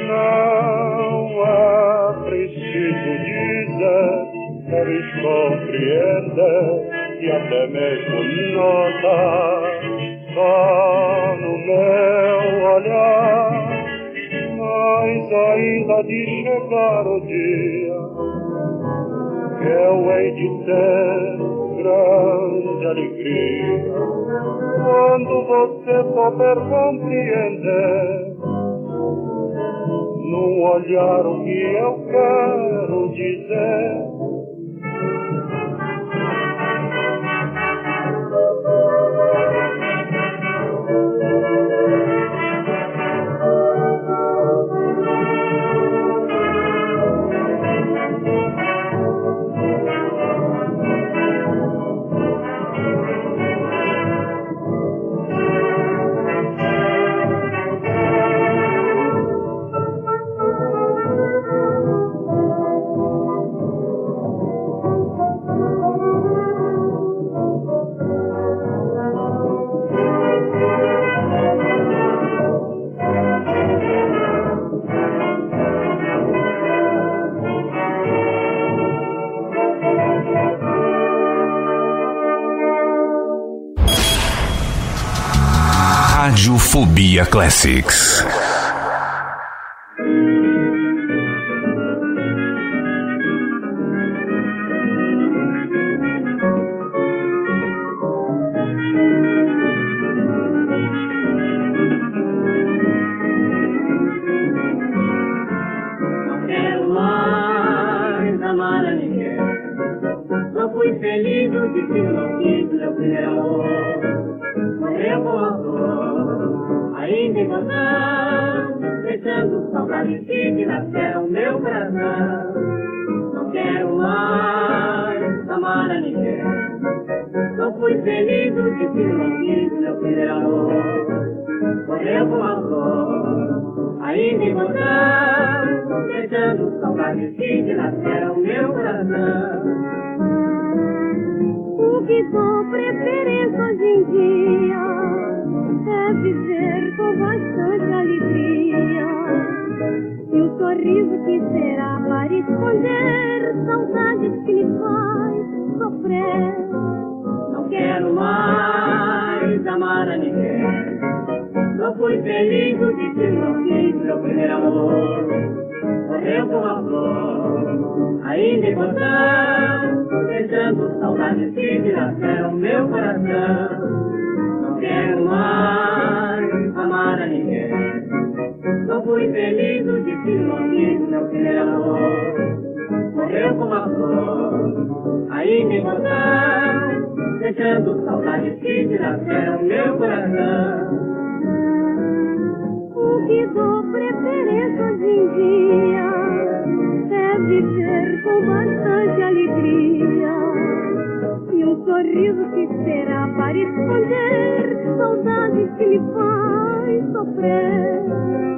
Não é preciso dizer eles compreendem e até mesmo notar só no meu olhar. Mas ainda de chegar o dia que eu hei de ter grande alegria quando você souber compreender num olhar o que eu quero dizer Radiofobia Classics. Quis meu primeiro amor. Morreu com a dor, ainda em vão, deixando saudades que no meu coração. O que dou preferência hoje em dia é viver com bastante alegria. E o sorriso que será para esconder saudades que me faz sofrer. Não quero mais amar a ninguém. Não fui feliz no destino, não quis meu primeiro amor. Morreu com a flor, ainda em botão, deixando saudades que no meu coração. Não quero mais amar a ninguém. Não fui feliz no destino, não quis meu primeiro amor. Morreu com a flor, ainda em botão, deixando saudades que nasceram no meu coração. O que dou preferência hoje em dia é viver com bastante alegria. E um sorriso que será para esconder saudades que me faz sofrer.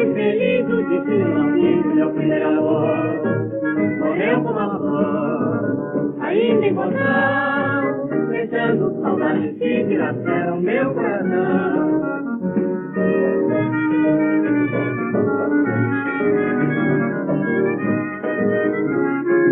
feliz o destino não quis meu primeiro amor. Morreu como uma flor, ainda encontrar, deixando saudades que dilaceram meu coração. Foi a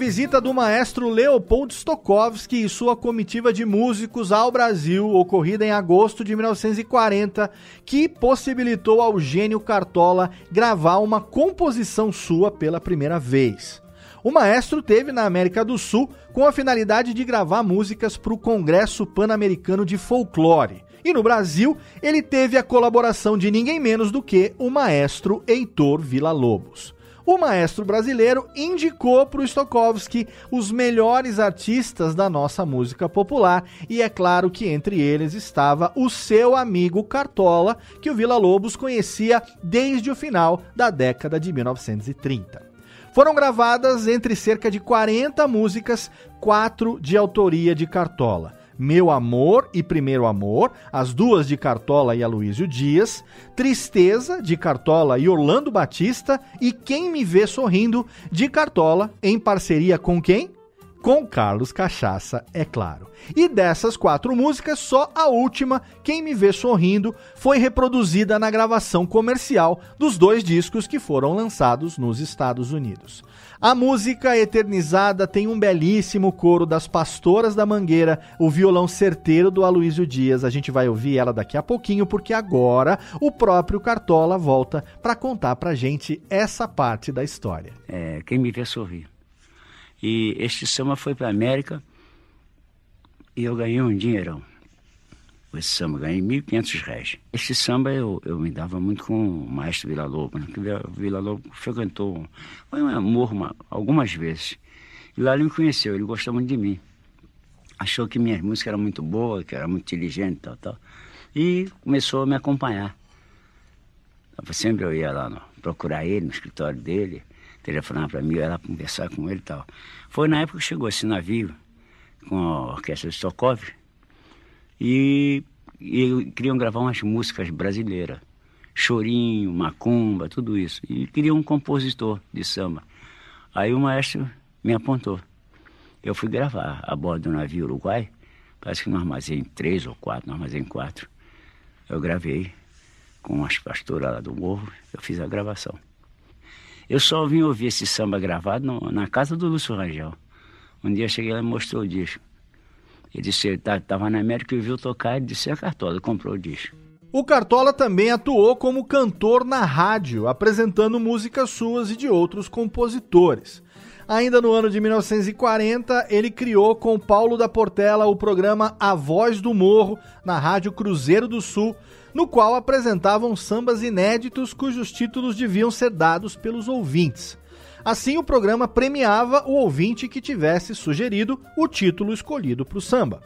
visita do maestro Leopold Stokowski e sua comitiva de músicos ao Brasil, ocorrida em agosto de 1940, que possibilitou ao gênio Cartola gravar uma composição sua pela primeira vez. O maestro teve na América do Sul com a finalidade de gravar músicas para o Congresso Pan-Americano de Folclore. E no Brasil, ele teve a colaboração de ninguém menos do que o maestro Heitor Villa-Lobos o maestro brasileiro indicou para o Stokowski os melhores artistas da nossa música popular e é claro que entre eles estava o seu amigo Cartola, que o Vila Lobos conhecia desde o final da década de 1930. Foram gravadas entre cerca de 40 músicas, quatro de autoria de Cartola. Meu Amor e Primeiro Amor, as duas de Cartola e Aloysio Dias, Tristeza, de Cartola e Orlando Batista, e Quem Me Vê Sorrindo, de Cartola, em parceria com quem? Com Carlos Cachaça, é claro. E dessas quatro músicas, só a última, Quem Me Vê Sorrindo, foi reproduzida na gravação comercial dos dois discos que foram lançados nos Estados Unidos. A música eternizada tem um belíssimo coro das Pastoras da Mangueira, o violão certeiro do Aloysio Dias. A gente vai ouvir ela daqui a pouquinho, porque agora o próprio Cartola volta para contar pra gente essa parte da história. É, quem me vê sorrir. E este samba foi para América e eu ganhei um dinheirão. Esse samba, ganhei 1.500 reais. Este samba eu, eu me dava muito com o maestro Vila Lobo, né? Vila Lobo frequentou, foi um amor uma, algumas vezes. E lá ele me conheceu, ele gostou muito de mim. Achou que minhas músicas eram muito boas, que era muito inteligente e tal, tal. E começou a me acompanhar. Sempre eu ia lá no, procurar ele no escritório dele, telefonava para mim, eu ia lá conversar com ele e tal. Foi na época que chegou esse navio com a orquestra de Stokov e, e queriam gravar umas músicas brasileiras. Chorinho, macumba, tudo isso. E queriam um compositor de samba. Aí o maestro me apontou. Eu fui gravar a bordo do navio Uruguai, parece que no armazém 3 ou 4, no armazém 4. Eu gravei com as pastoras lá do morro, eu fiz a gravação. Eu só vim ouvir esse samba gravado no, na casa do Lúcio Rangel. Um dia eu cheguei lá e mostrou o disco. Ele disse que estava tá, na América e viu tocar e disse: é Cartola, comprou o disco. O Cartola também atuou como cantor na rádio, apresentando músicas suas e de outros compositores. Ainda no ano de 1940, ele criou com Paulo da Portela o programa A Voz do Morro, na Rádio Cruzeiro do Sul, no qual apresentavam sambas inéditos cujos títulos deviam ser dados pelos ouvintes. Assim, o programa premiava o ouvinte que tivesse sugerido o título escolhido para o samba.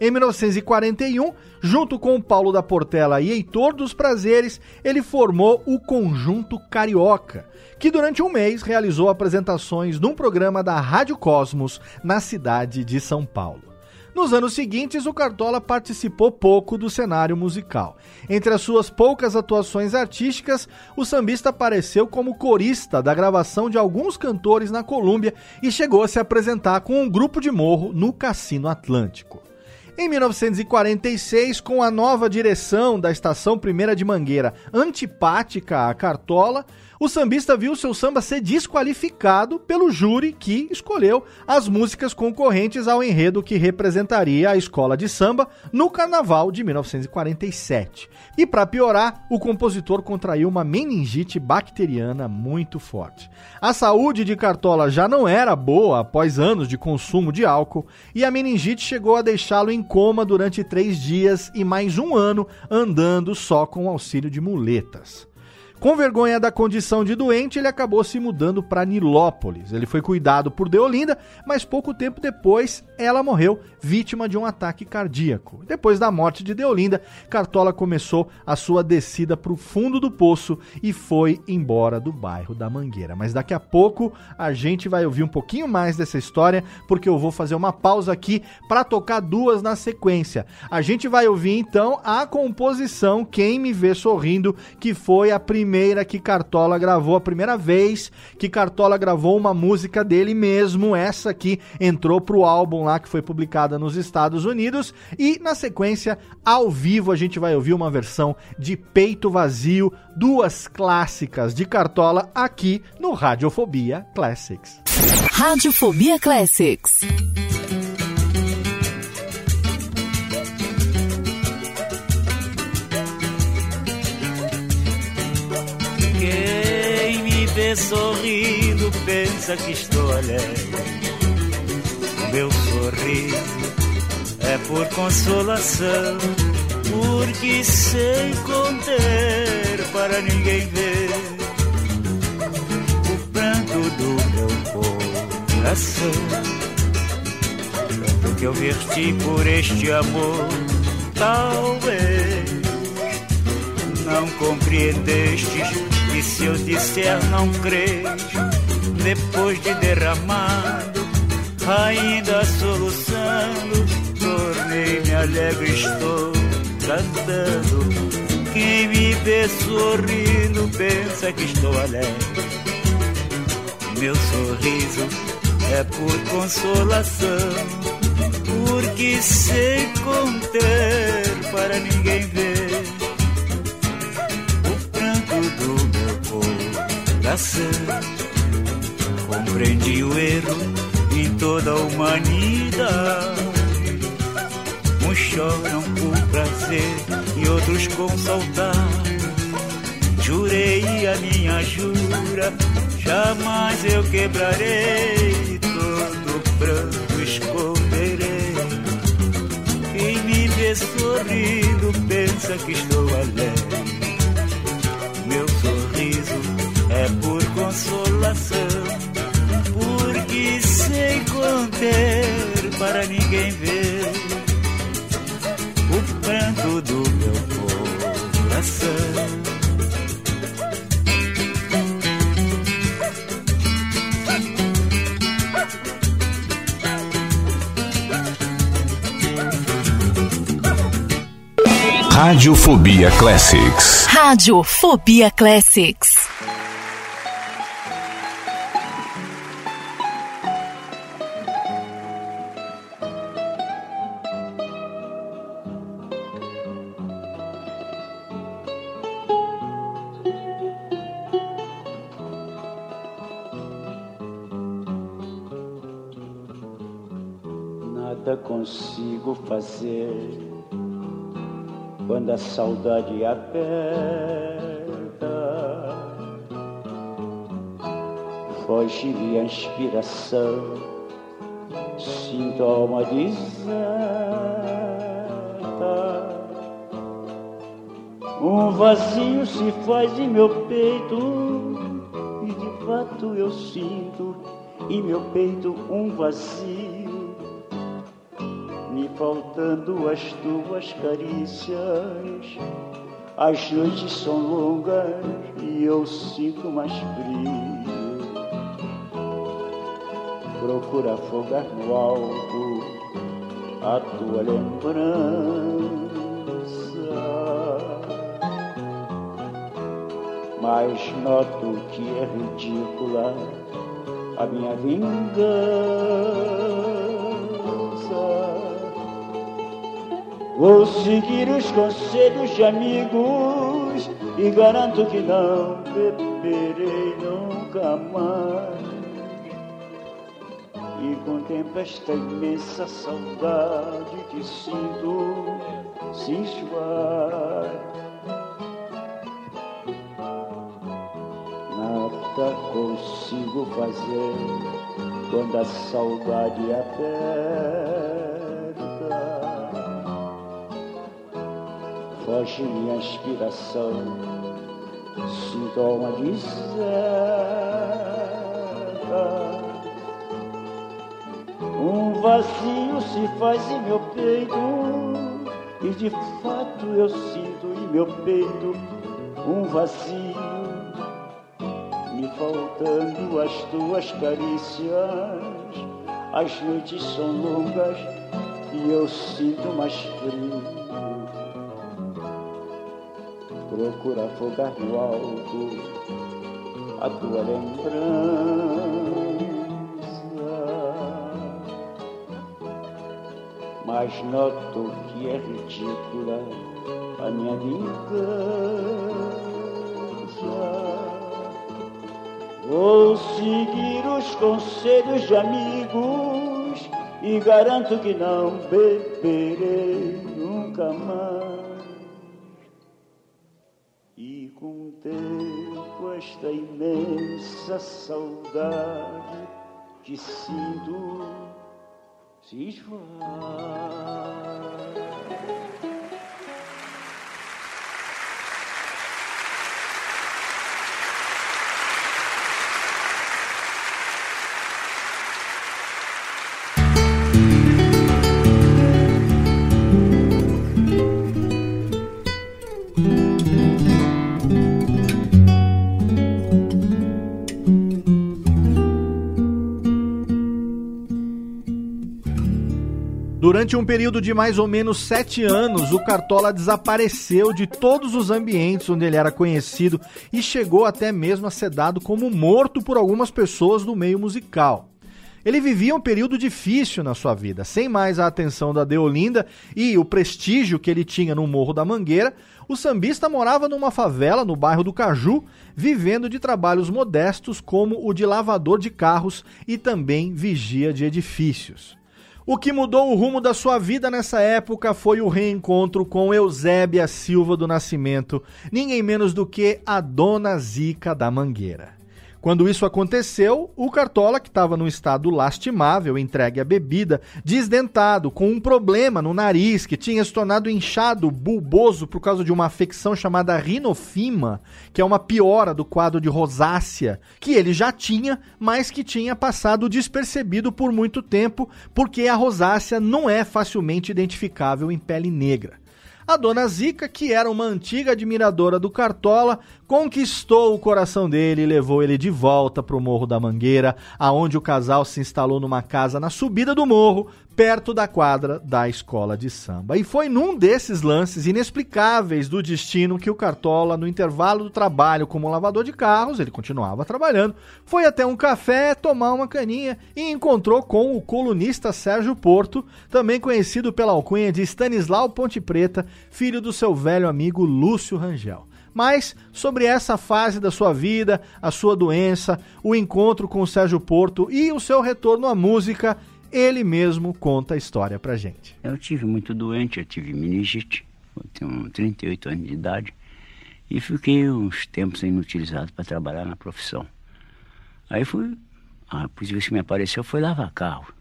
Em 1941, junto com Paulo da Portela e Heitor dos Prazeres, ele formou o Conjunto Carioca, que durante um mês realizou apresentações num programa da Rádio Cosmos na cidade de São Paulo. Nos anos seguintes, o Cartola participou pouco do cenário musical. Entre as suas poucas atuações artísticas, o sambista apareceu como corista da gravação de alguns cantores na Colômbia e chegou a se apresentar com um grupo de morro no Cassino Atlântico. Em 1946, com a nova direção da Estação Primeira de Mangueira antipática à Cartola, o sambista viu seu samba ser desqualificado pelo júri que escolheu as músicas concorrentes ao enredo que representaria a escola de samba no carnaval de 1947. E para piorar, o compositor contraiu uma meningite bacteriana muito forte. A saúde de Cartola já não era boa após anos de consumo de álcool e a meningite chegou a deixá-lo em coma durante três dias e mais um ano andando só com auxílio de muletas. Com vergonha da condição de doente, ele acabou se mudando para Nilópolis. Ele foi cuidado por Deolinda, mas pouco tempo depois ela morreu vítima de um ataque cardíaco. Depois da morte de Deolinda, Cartola começou a sua descida para o fundo do poço e foi embora do bairro da Mangueira. Mas daqui a pouco a gente vai ouvir um pouquinho mais dessa história, porque eu vou fazer uma pausa aqui para tocar duas na sequência. A gente vai ouvir então a composição Quem Me Vê Sorrindo, que foi a primeira primeira que Cartola gravou, a primeira vez que Cartola gravou uma música dele mesmo. Essa aqui entrou pro álbum lá que foi publicada nos Estados Unidos. E na sequência, ao vivo, a gente vai ouvir uma versão de Peito Vazio, duas clássicas de Cartola aqui no Radiofobia Classics. Radiofobia Classics. Sorrindo pensa que estou alegre. Meu sorriso é por consolação, porque sei conter para ninguém ver o pranto do meu coração. Tanto que eu verti por este amor, talvez não compreendestes e se eu disser não crês, depois de derramado, ainda soluçando, tornei-me alegre, estou cantando. Quem me vê sorrindo pensa que estou alegre. Meu sorriso é por consolação, porque sei conter para ninguém ver coração. Compreendi o erro em toda a humanidade. Uns choram por prazer e outros com saudade. Jurei a minha jura, jamais eu quebrarei. Todo pranto esconderei. Quem me vê sorrindo pensa que estou alegre. Conter para ninguém ver o pranto do meu coração. Radiofobia Classics. Radiofobia Classics. Saudade aperta. Foge-me a inspiração, sinto a alma deserta. Um vazio se faz em meu peito, e de fato eu sinto em meu peito um vazio faltando as tuas carícias. As noites são longas e eu sinto mais frio. Procura afogar no alto a tua lembrança. Mas noto que é ridícula a minha vingança. Vou seguir os conselhos de amigos e garanto que não beberei nunca mais. E contemplo esta imensa saudade que sinto se enxugar. Nada consigo fazer quando a saudade aperta. Foge minha inspiração. Sinto sintoma de seca. Um vazio se faz em meu peito e de fato eu sinto em meu peito um vazio me faltando as tuas carícias. As noites são longas e eu sinto mais frio. Procura afogar no alto a tua lembrança. Mas noto que é ridícula a minha vingança. Vou seguir os conselhos de amigos e garanto que não beberei nunca mais. Imensa saudade que sinto se esvai. Durante um período de mais ou menos sete anos, o Cartola desapareceu de todos os ambientes onde ele era conhecido e chegou até mesmo a ser dado como morto por algumas pessoas do meio musical. Ele vivia um período difícil na sua vida, sem mais a atenção da Deolinda e o prestígio que ele tinha no Morro da Mangueira. O sambista morava numa favela no bairro do Caju, vivendo de trabalhos modestos como o de lavador de carros e também vigia de edifícios. O que mudou o rumo da sua vida nessa época foi o reencontro com Eusébia Silva do Nascimento, ninguém menos do que a Dona Zica da Mangueira. Quando isso aconteceu, o Cartola, que estava num estado lastimável, entregue à bebida, desdentado, com um problema no nariz, que tinha se tornado inchado, bulboso por causa de uma afecção chamada rinofima, que é uma piora do quadro de rosácea, que ele já tinha, mas que tinha passado despercebido por muito tempo, porque a rosácea não é facilmente identificável em pele negra. A dona Zica, que era uma antiga admiradora do Cartola, conquistou o coração dele e levou ele de volta para o Morro da Mangueira, aonde o casal se instalou numa casa na subida do morro, perto da quadra da escola de samba. E foi num desses lances inexplicáveis do destino que o Cartola, no intervalo do trabalho como lavador de carros, ele continuava trabalhando, foi até um café tomar uma caninha e encontrou com o colunista Sérgio Porto, também conhecido pela alcunha de Stanislau Ponte Preta, filho do seu velho amigo Lúcio Rangel. Mas sobre essa fase da sua vida, a sua doença, o encontro com o Sérgio Porto e o seu retorno à música, ele mesmo conta a história pra gente. Eu tive muito doente, eu tive meningite, eu tenho 38 anos de idade e fiquei uns tempos inutilizado para trabalhar na profissão. Aí fui, a polícia que me apareceu foi lavar carro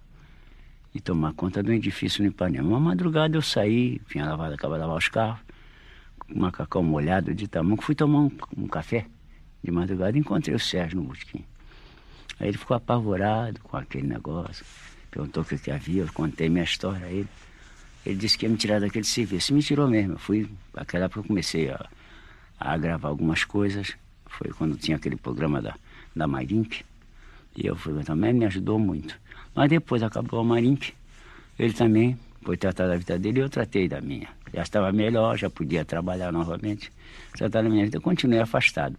e tomar conta do edifício no Ipanema. Uma madrugada eu saí, vinha lavar, acabava de lavar os carros, com macacão molhado de tamanho, fui tomar um, um café de madrugada e encontrei o Sérgio no Busquim. Aí ele ficou apavorado com aquele negócio perguntou o que, que havia, eu contei minha história a ele. Ele disse que ia me tirar daquele serviço. Me tirou mesmo. Eu fui, naquela época eu comecei a, a gravar algumas coisas. Foi quando tinha aquele programa da, da Marink. E eu fui também, me ajudou muito. Mas depois acabou a Marink. Ele também foi tratar da vida dele e eu tratei da minha. Já estava melhor, já podia trabalhar novamente. Tratar da minha vida. Eu continuei afastado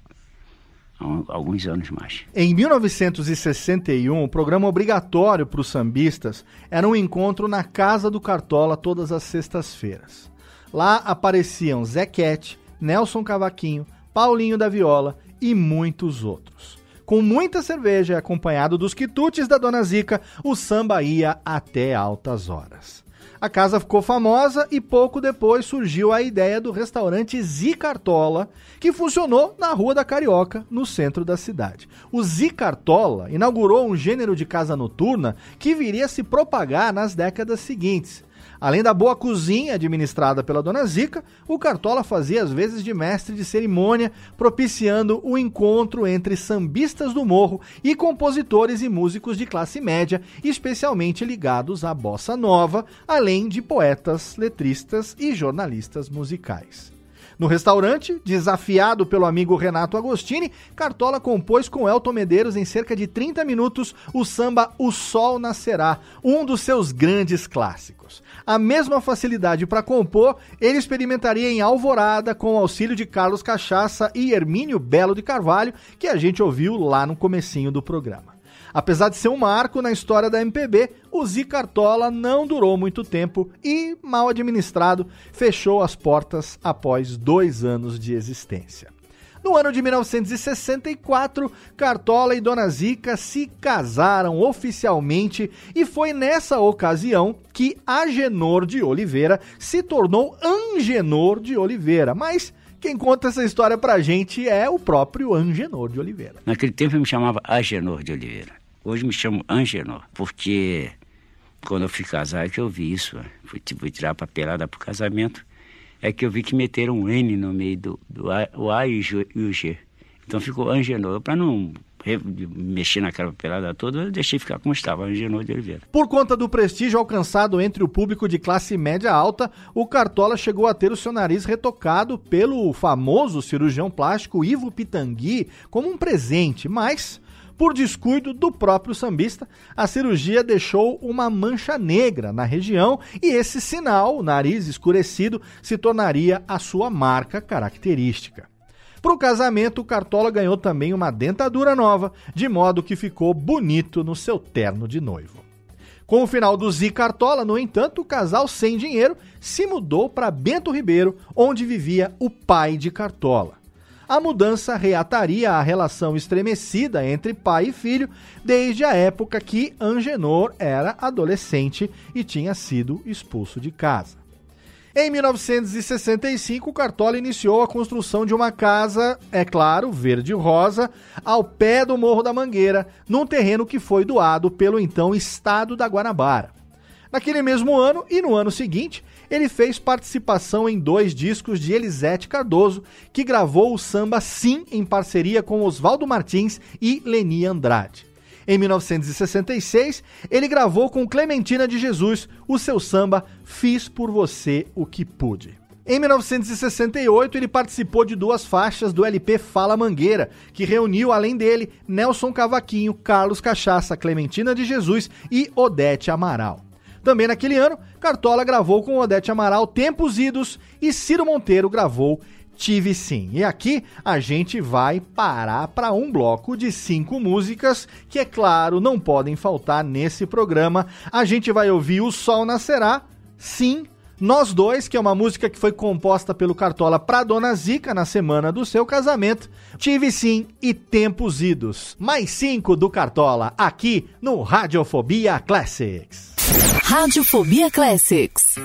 alguns anos mais. Em 1961, o programa obrigatório para os sambistas era um encontro na Casa do Cartola todas as sextas-feiras. Lá apareciam Zé Quete, Nelson Cavaquinho, Paulinho da Viola e muitos outros. Com muita cerveja e acompanhado dos quitutes da Dona Zica, o samba ia até altas horas. A casa ficou famosa e pouco depois surgiu a ideia do restaurante Zicartola, que funcionou na Rua da Carioca, no centro da cidade. O Zicartola inaugurou um gênero de casa noturna que viria a se propagar nas décadas seguintes. Além da boa cozinha administrada pela dona Zica, o Cartola fazia às vezes de mestre de cerimônia, propiciando o encontro entre sambistas do morro e compositores e músicos de classe média, especialmente ligados à bossa nova, além de poetas, letristas e jornalistas musicais. No restaurante, desafiado pelo amigo Renato Agostini, Cartola compôs com Elton Medeiros em cerca de 30 minutos o samba O Sol Nascerá, um dos seus grandes clássicos. A mesma facilidade para compor ele experimentaria em Alvorada com o auxílio de Carlos Cachaça e Hermínio Belo de Carvalho, que a gente ouviu lá no comecinho do programa. Apesar de ser um marco na história da MPB, o Zi Cartola não durou muito tempo e, mal administrado, fechou as portas após dois anos de existência. No ano de 1964, Cartola e Dona Zica se casaram oficialmente e foi nessa ocasião que Agenor de Oliveira se tornou Angenor de Oliveira. Mas quem conta essa história pra gente é o próprio Angenor de Oliveira. Naquele tempo eu me chamava Agenor de Oliveira. Hoje me chamo Angenor, porque quando eu fui casar é que eu vi isso. Fui, fui tirar papelada pro casamento é que eu vi que meteram um N no meio do, do A, o A e o G. Então ficou Angenor. Para não mexer naquela papelada toda, eu deixei ficar como estava, Angenor de Oliveira. Por conta do prestígio alcançado entre o público de classe média alta, o Cartola chegou a ter o seu nariz retocado pelo famoso cirurgião plástico Ivo Pitangui como um presente, mas por descuido do próprio sambista, a cirurgia deixou uma mancha negra na região e esse sinal, nariz escurecido, se tornaria a sua marca característica. Para o casamento, o Cartola ganhou também uma dentadura nova, de modo que ficou bonito no seu terno de noivo. Com o final do Zi Cartola, no entanto, o casal sem dinheiro se mudou para Bento Ribeiro, onde vivia o pai de Cartola a mudança reataria a relação estremecida entre pai e filho desde a época que Angenor era adolescente e tinha sido expulso de casa. Em 1965, Cartola iniciou a construção de uma casa, é claro, verde-rosa, ao pé do Morro da Mangueira, num terreno que foi doado pelo então Estado da Guanabara. Naquele mesmo ano e no ano seguinte, ele fez participação em dois discos de Elisete Cardoso, que gravou o samba Sim em parceria com Oswaldo Martins e Leni Andrade. Em 1966, ele gravou com Clementina de Jesus o seu samba Fiz por Você o que Pude. Em 1968, ele participou de duas faixas do LP Fala Mangueira, que reuniu, além dele, Nelson Cavaquinho, Carlos Cachaça, Clementina de Jesus e Odete Amaral. Também naquele ano, Cartola gravou com Odete Amaral Tempos Idos e Ciro Monteiro gravou Tive Sim. E aqui a gente vai parar para um bloco de cinco músicas que, é claro, não podem faltar nesse programa. A gente vai ouvir O Sol Nascerá, Sim, nós Dois, que é uma música que foi composta pelo Cartola pra Dona Zica na semana do seu casamento. Tive sim e Tempos Idos. Mais cinco do Cartola, aqui no Radiofobia Classics. Radiofobia Classics.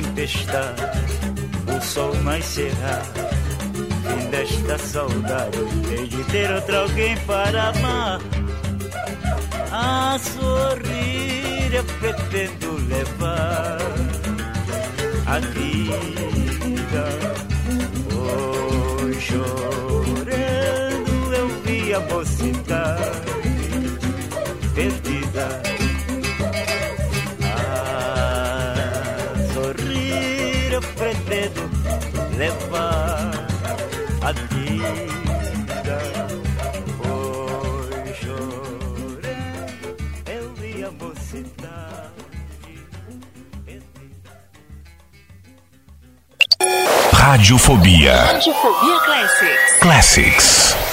Tempestade, o sol nascerá. Fim desta saudade, hei de ter outro alguém para amar. A sorrir eu pretendo levar a vida. Hoje chorando eu vi a mocidade perdida levar a vida. Foi chorando, eu vi a mocidade. Radiofobia. Radiofobia Classics. Classics.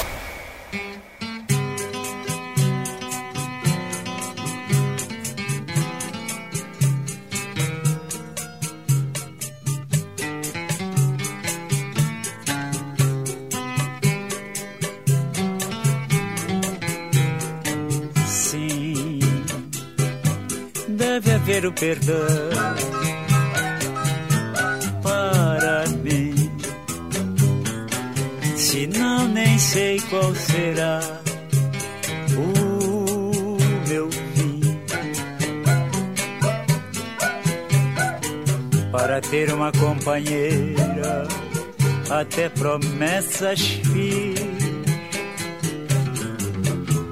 Promessas fiz.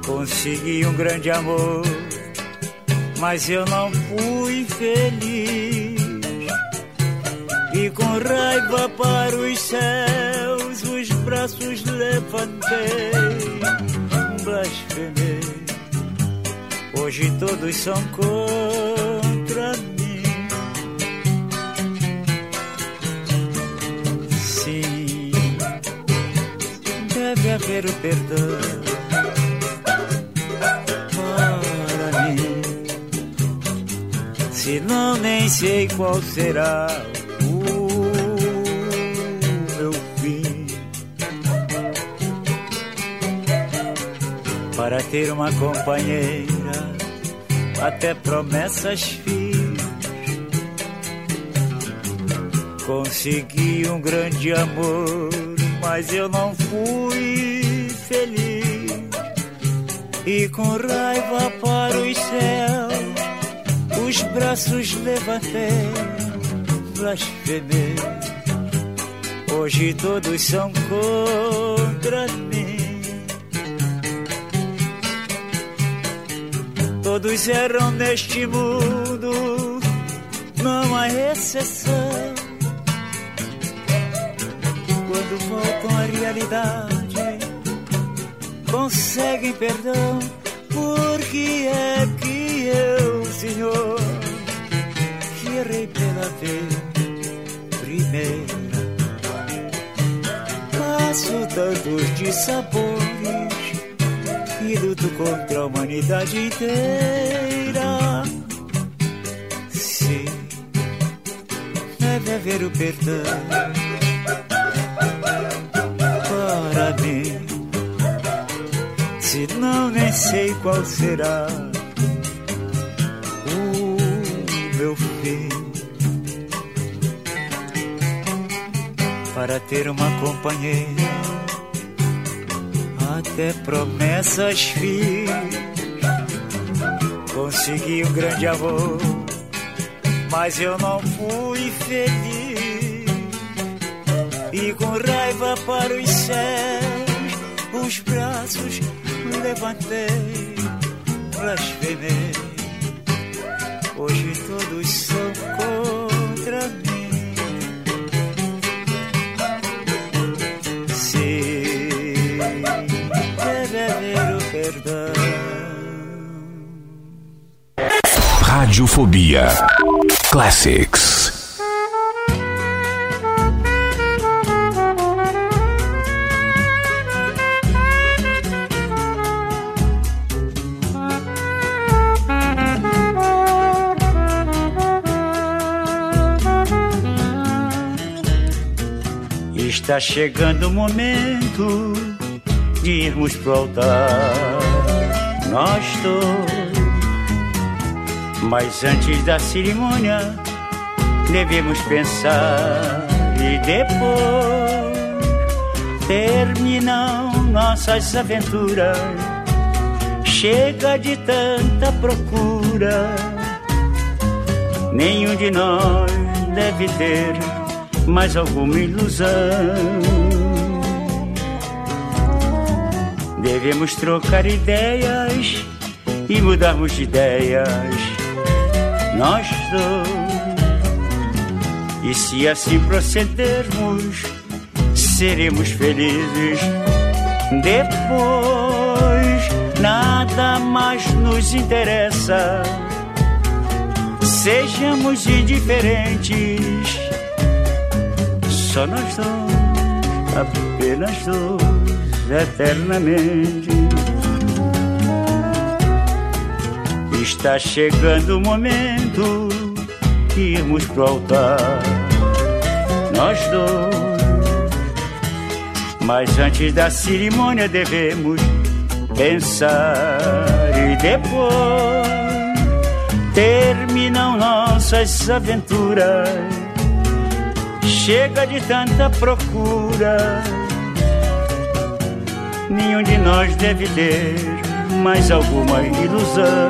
Consegui um grande amor, mas eu não fui feliz. E com raiva para os céus, os braços levantei, blasfemei. Hoje todos são contra deve haver o perdão para mim. Se não, nem sei qual será o meu fim. Para ter uma companheira, até promessas fiz. Consegui um grande amor, mas eu não fui E com raiva para os céus, os braços levantei, blasfemei. Hoje todos são contra mim. Todos erram neste mundo, não há exceção. Quando voltam à realidade, conseguem perdão. Por que é que eu, Senhor, que errei pela vez primeira, passo tantos dissabores e luto contra a humanidade inteira? Sim, deve haver o perdão Se não, nem sei qual será o meu fim. Para ter uma companheira, até promessas fiz. Consegui um grande amor, mas eu não fui feliz. E com raiva para os céus, os braços levantei, blasfemei. Hoje todos são contra mim. Haver o perdão. Radiofobia. Classics. Está chegando o momento de irmos pro altar, nós dois. Mas antes da cerimônia, devemos pensar e depois terminam nossas aventuras. Chega de tanta procura, nenhum de nós deve ter mais alguma ilusão. Devemos trocar ideias e mudarmos de ideias, nós dois. E se assim procedermos, seremos felizes. Depois, nada mais nos interessa. Sejamos indiferentes Só nós dois, apenas dois, eternamente. Está chegando o momento de irmos pro altar, nós dois. Mas antes da cerimônia devemos pensar e depois terminam nossas aventuras. Chega de tanta procura, nenhum de nós deve ter mais alguma ilusão.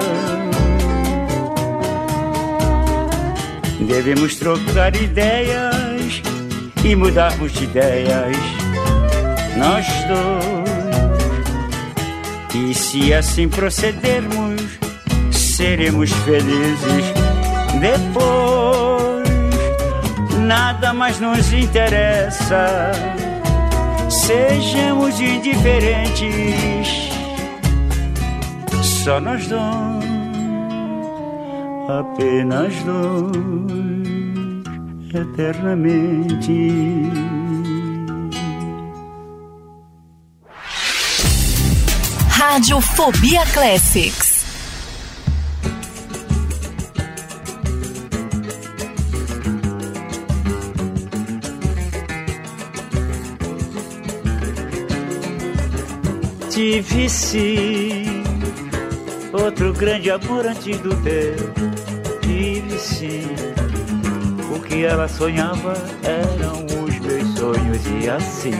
Devemos trocar ideias e mudarmos de ideias, nós dois. E se assim procedermos, seremos felizes depois. Nada mais nos interessa, sejamos indiferentes. Só nós dois, apenas dois, eternamente. Rádio Fobia Classics. Tive sim outro grande amor antes do teu. Tive sim o que ela sonhava eram os meus sonhos e assim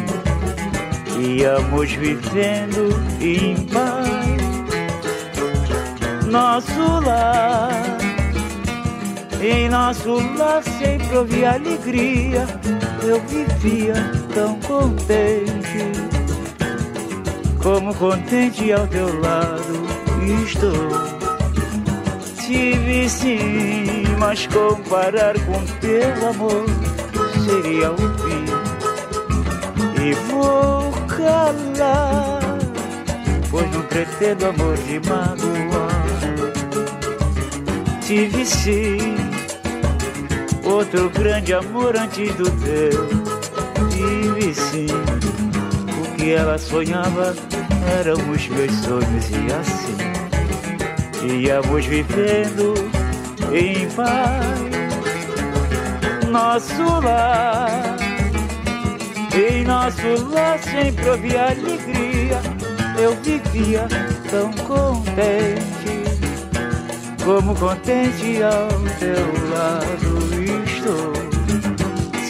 íamos vivendo em paz. Nosso lar, em nosso lar sempre havia alegria. Eu vivia tão contente, como contente ao teu lado estou. Tive sim, mas comparar com teu amor seria o fim. E vou calar, pois não pretendo amor de magoar. Tive sim outro grande amor antes do teu. Tive sim o que ela sonhava eram os meus sonhos e assim íamos vivendo em paz. Nosso lar em nosso lar sempre havia alegria, eu vivia tão contente, como contente ao teu lado estou.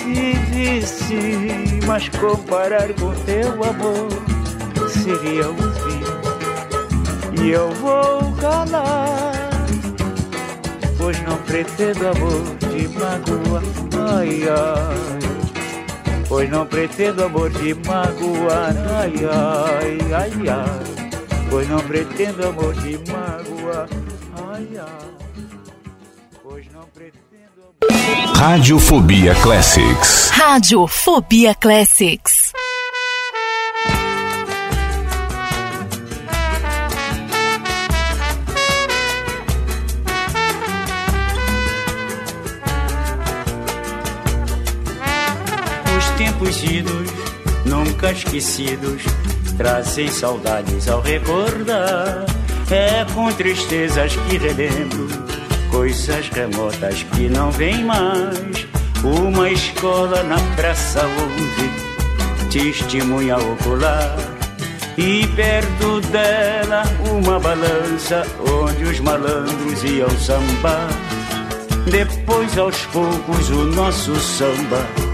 Tive sim, mas comparar com teu amor seria o fim. E eu vou calar, pois não pretendo amor de mágoa, ai ai pois não pretendo amor de magoar, ai, ai, ai, ai, pois não pretendo amor de magoar, ai, ai, pois não pretendo Radiofobia Classics. Rádio Fobia Classics. Nunca esquecidos, trazem saudades ao recordar. É com tristezas que relembro coisas remotas que não vêm mais. Uma escola na praça onde testemunha ocular. E perto dela uma balança onde os malandros iam sambar. Depois aos poucos o nosso samba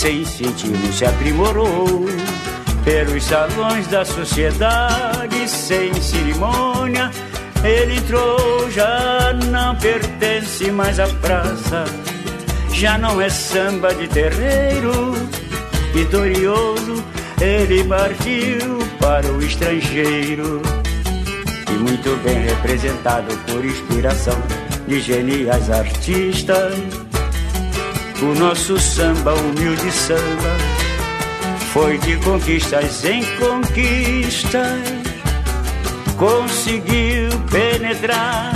sem sentido se aprimorou pelos salões da sociedade sem cerimônia. Ele entrou, já não pertence mais à praça, já não é samba de terreiro. Vitorioso, ele partiu para o estrangeiro e muito bem representado por inspiração de geniais artistas. O nosso samba, humilde samba, foi de conquistas em conquistas. Conseguiu penetrar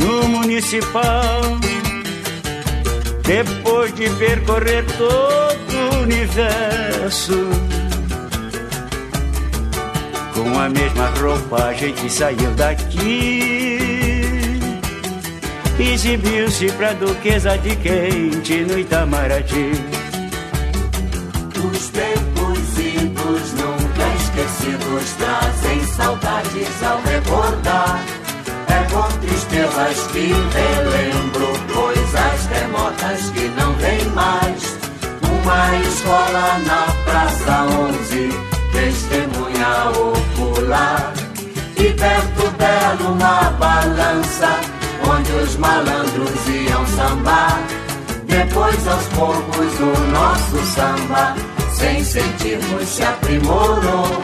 no municipal. Depois de percorrer todo do universo. Com a mesma roupa a gente saiu daqui. Exibiu-se pra duquesa de quente no Itamaraty. Os tempos idos nunca esquecidos trazem saudades ao recordar. É com tristezas que relembro coisas remotas que não vêm mais. Uma escola na Praça 11, testemunha ocular. E perto dela uma balança, onde os malandros iam sambar. Depois aos poucos o nosso samba, sem sentirmos, se aprimorou.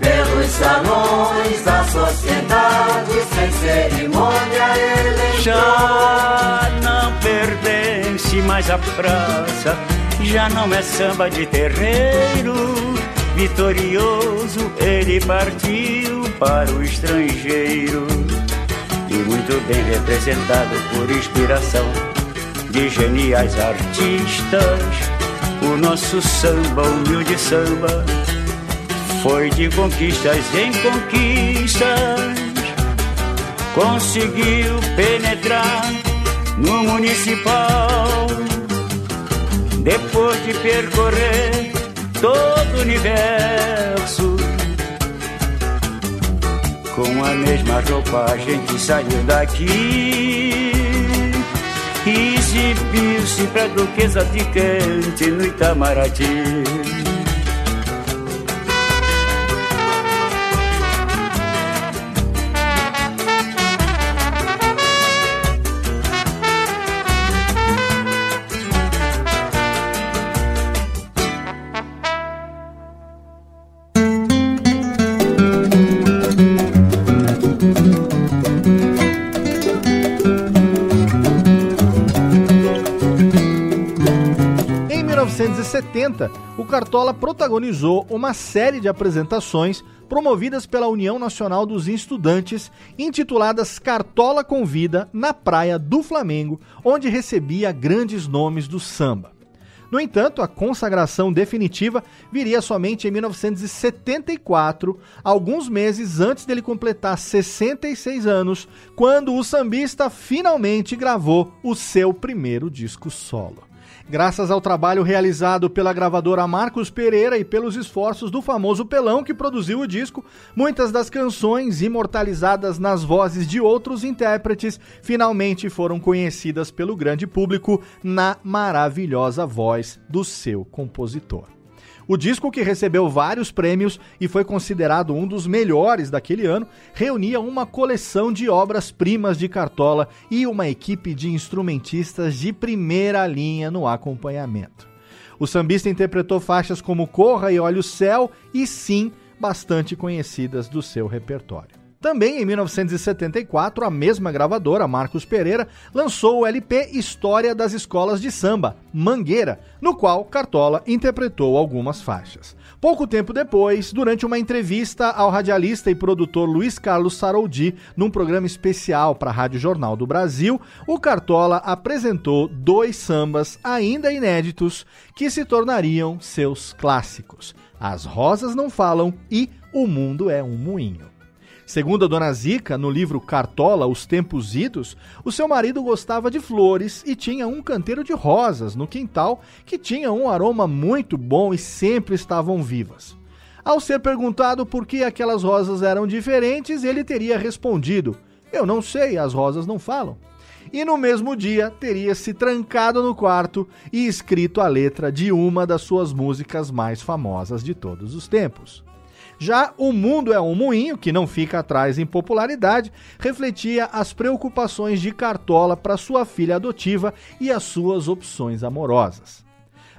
Pelos salões da sociedade, sem cerimônia, ele Já não pertence mais à praça, já não é samba de terreiro. Vitorioso, ele partiu para o estrangeiro. E muito bem representado por inspiração de geniais artistas. O nosso samba, humilde samba, foi de conquistas em conquistas. Conseguiu penetrar no municipal. Depois de percorrer todo o universo, com a mesma roupa a gente saiu daqui. Exibiu-se pra duquesa de quente no Itamaraty. 1970, o Cartola protagonizou uma série de apresentações promovidas pela União Nacional dos Estudantes, intituladas Cartola Convida, na Praia do Flamengo, onde recebia grandes nomes do samba. No entanto, a consagração definitiva viria somente em 1974, alguns meses antes dele completar 66 anos, quando o sambista finalmente gravou o seu primeiro disco solo. Graças ao trabalho realizado pela gravadora Marcos Pereira e pelos esforços do famoso Pelão que produziu o disco, muitas das canções imortalizadas nas vozes de outros intérpretes finalmente foram conhecidas pelo grande público na maravilhosa voz do seu compositor. O disco, que recebeu vários prêmios e foi considerado um dos melhores daquele ano, reunia uma coleção de obras-primas de Cartola e uma equipe de instrumentistas de primeira linha no acompanhamento. O sambista interpretou faixas como Corra e Olha o Céu e Sim, bastante conhecidas do seu repertório. Também em 1974, a mesma gravadora, Marcos Pereira, lançou o LP História das Escolas de Samba, Mangueira, no qual Cartola interpretou algumas faixas. Pouco tempo depois, durante uma entrevista ao radialista e produtor Luiz Carlos Saroldi, num programa especial para a Rádio Jornal do Brasil, o Cartola apresentou dois sambas ainda inéditos que se tornariam seus clássicos: As Rosas Não Falam e O Mundo é um Moinho. Segundo a dona Zica, no livro Cartola, Os Tempos Idos, o seu marido gostava de flores e tinha um canteiro de rosas no quintal que tinha um aroma muito bom e sempre estavam vivas. Ao ser perguntado por que aquelas rosas eram diferentes, ele teria respondido: Eu não sei, as rosas não falam. E no mesmo dia teria se trancado no quarto e escrito a letra de uma das suas músicas mais famosas de todos os tempos. Já O Mundo é um Moinho, que não fica atrás em popularidade, refletia as preocupações de Cartola para sua filha adotiva e as suas opções amorosas.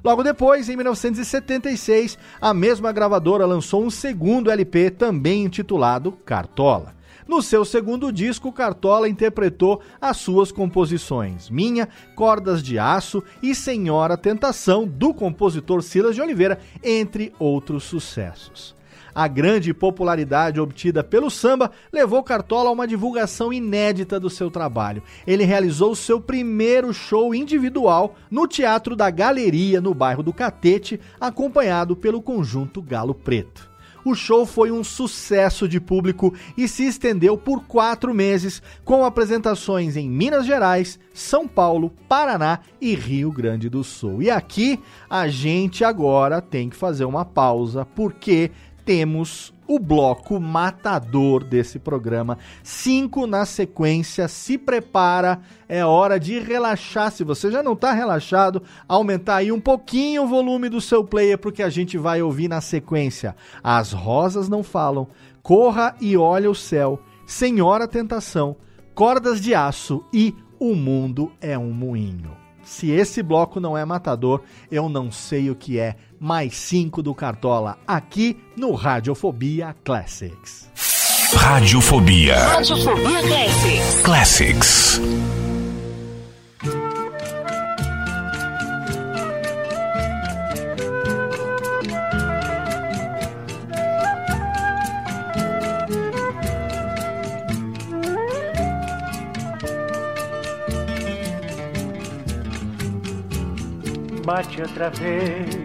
Logo depois, em 1976, a mesma gravadora lançou um segundo LP também intitulado Cartola. No seu segundo disco, Cartola interpretou as suas composições Minha, Cordas de Aço e Senhora Tentação, do compositor Silas de Oliveira, entre outros sucessos. A grande popularidade obtida pelo samba levou Cartola a uma divulgação inédita do seu trabalho. Ele realizou seu primeiro show individual no Teatro da Galeria, no bairro do Catete, acompanhado pelo conjunto Galo Preto. O show foi um sucesso de público e se estendeu por quatro meses, com apresentações em Minas Gerais, São Paulo, Paraná e Rio Grande do Sul. E aqui a gente agora tem que fazer uma pausa, porque temos o bloco matador desse programa. Cinco na sequência, se prepara, é hora de relaxar. Se você já não está relaxado, aumentar aí um pouquinho o volume do seu player, porque a gente vai ouvir na sequência. As rosas não falam, corra e olha o céu, Senhora Tentação, Cordas de Aço e O Mundo é um Moinho. Se esse bloco não é matador, eu não sei o que é. Mais 5 do Cartola, aqui no Radiofobia Classics. Radiofobia. Radiofobia Classics. Classics. Bate outra vez,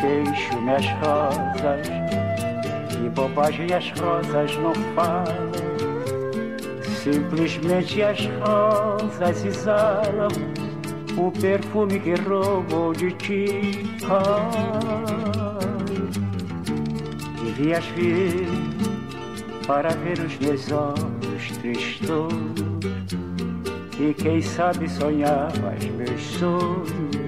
Queixo-me as rosas e bobagem as rosas não falam. Simplesmente as rosas exalam o perfume que roubou de ti. Ah, devias vir para ver os meus olhos tristos e quem sabe sonhava os meus sonhos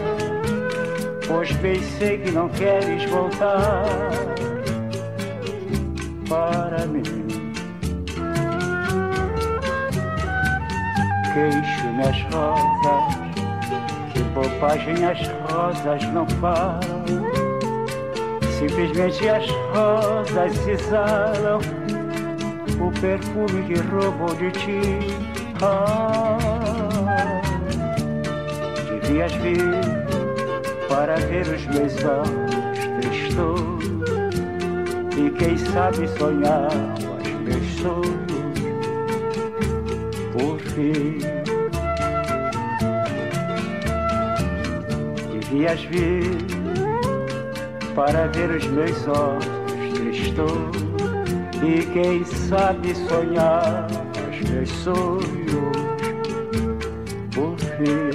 pois bem sei que não queres voltar para mim. Queixo-me as rosas, que bobagem as rosas não falam. Simplesmente as rosas exalam o perfume que roubou de ti. Ah, devias vir para ver os meus olhos tristos e quem sabe sonhar os meus sonhos por fim. Devias vir para ver os meus olhos tristos e quem sabe sonhar os meus sonhos por fim.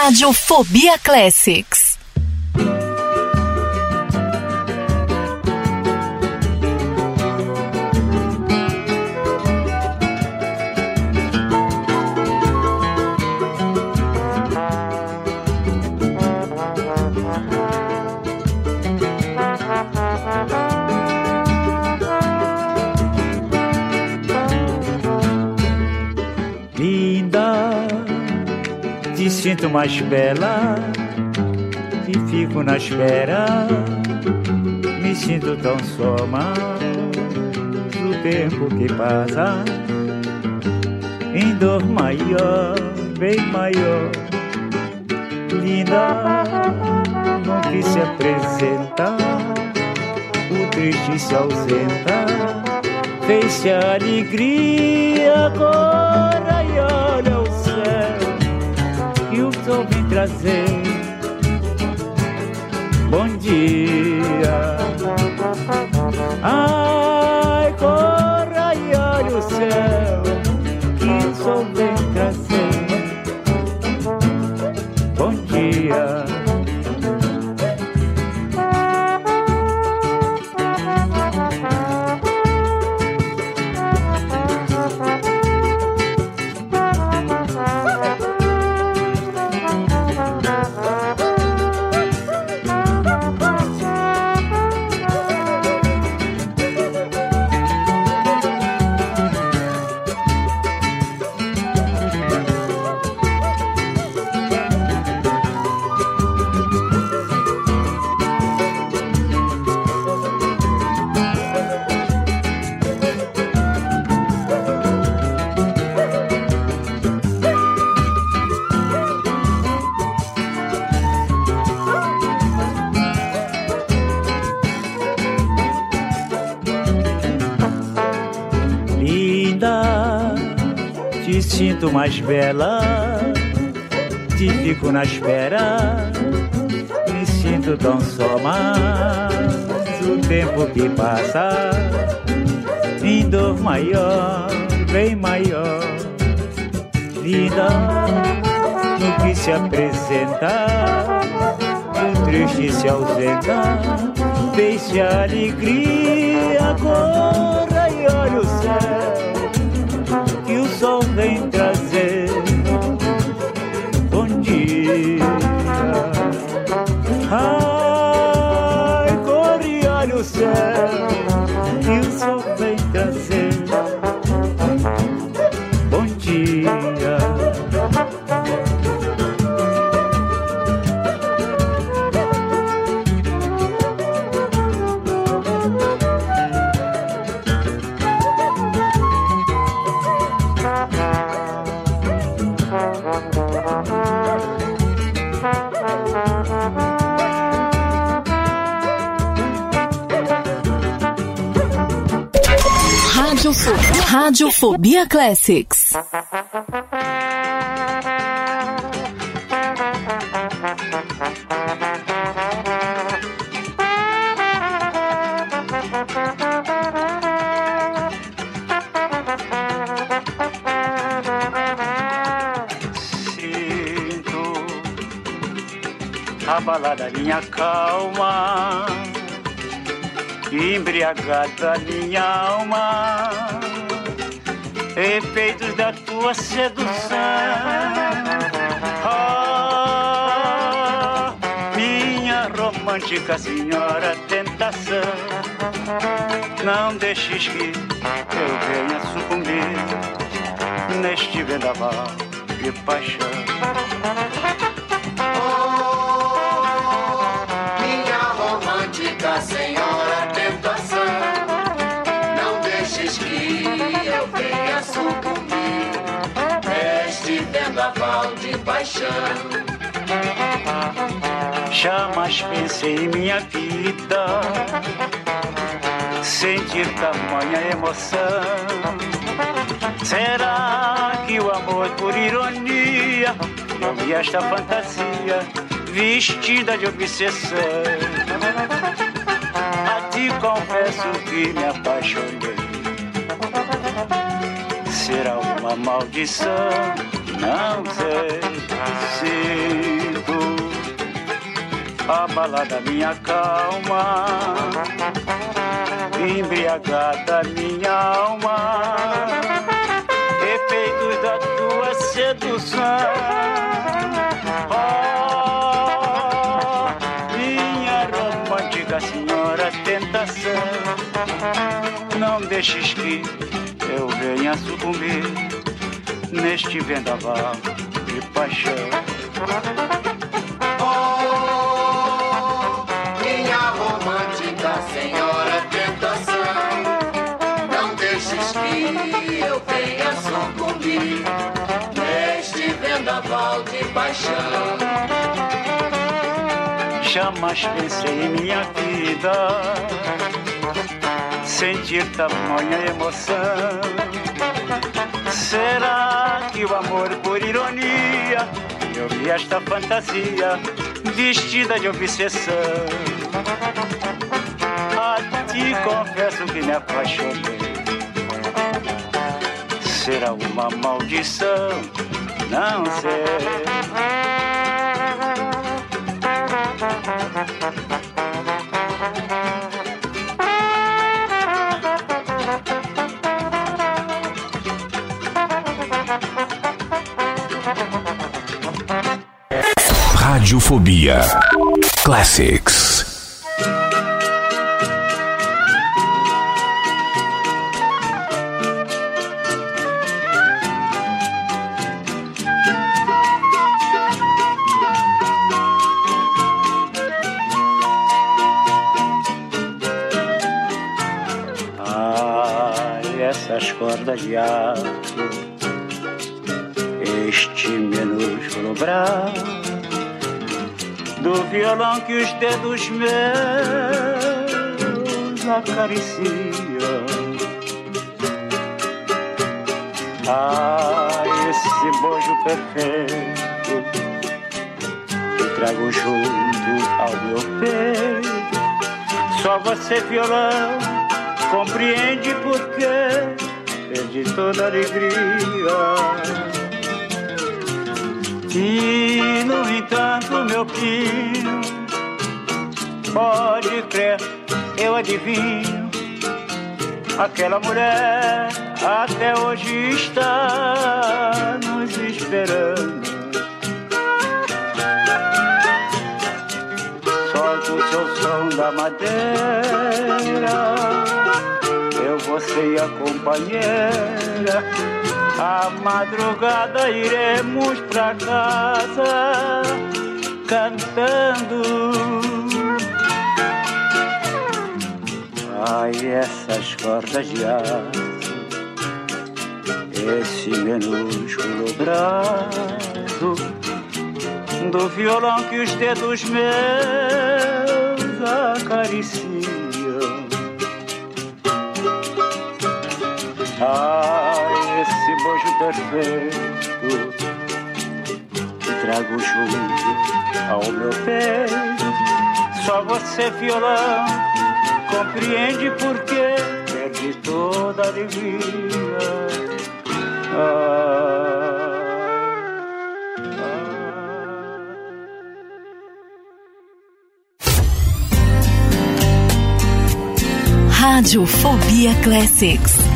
Radiofobia Classics. Sinto mais bela e fico na espera. Me sinto tão só mal do tempo que passa. Em dor maior, bem maior. Linda, não que se apresenta, o triste se ausenta. Fez-se alegria agora e olha o céu e o sol vem trazer bom dia. Sinto mais bela, te fico na espera, me sinto tão só, mas o tempo que passa, em dor maior, bem maior. Linda, no que se apresenta, o triste se ausenta, deixe a alegria, corra e olha o céu, que o sol vem trazer bom dia. Ai, Radiofobia Classics. Abalada minha calma, embriagada minha alma, efeitos da tua sedução. Ah, minha romântica senhora tentação, não deixes que eu venha sucumbir neste vendaval de paixão. Paixão. Jamais pensei em minha vida sentir tamanha emoção. Será que o amor, por ironia, eu vi esta fantasia vestida de obsessão? A ti confesso que me apaixonei. Será uma maldição? Não sei. Sinto abalada minha calma, embriagada minha alma, efeitos da tua sedução. Oh, minha romântica senhora tentação, não deixes que eu venha sucumbir neste vendaval de paixão. Minha romântica senhora tentação, não deixes que eu venha sucumbir neste vendaval de paixão. Jamais pensei em minha vida sentir tamanha emoção. Será que o amor, por ironia, eu vi esta fantasia vestida de obsessão. A ti confesso que me apaixonei. Será uma maldição, não sei. Radiofobia Classics. Ai, essas cordas de aço, que os dedos meus acariciam. Ai, esse bojo perfeito que trago junto ao meu peito. Só você, violão, compreende porque perdi toda a alegria. E no entanto, meu filho, pode crer, eu adivinho. Aquela mulher até hoje está nos esperando. Solta o seu som da madeira, eu, você e a companheira. A madrugada iremos pra casa cantando. Ai, essas cordas de aço, esse minúsculo braço do violão que os dedos meus acariciam. Ai, esse bojo perfeito que trago junto ao meu peito. Só você, violão, compreende por que perdi toda a alegria. Radiofobia Classics. Ainda é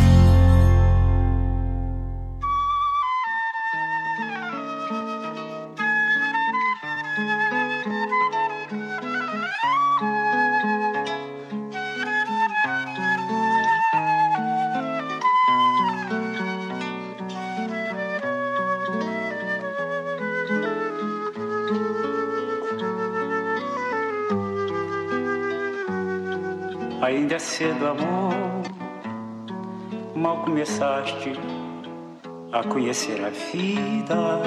conhecer a vida.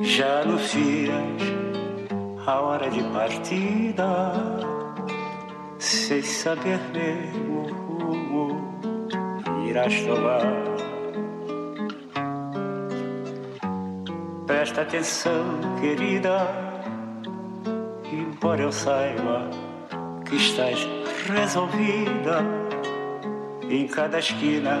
Já anuncias a hora de partida, sem saber mesmo o rumo irás tomar. Presta atenção, querida, embora eu saiba que estás resolvida. Em cada esquina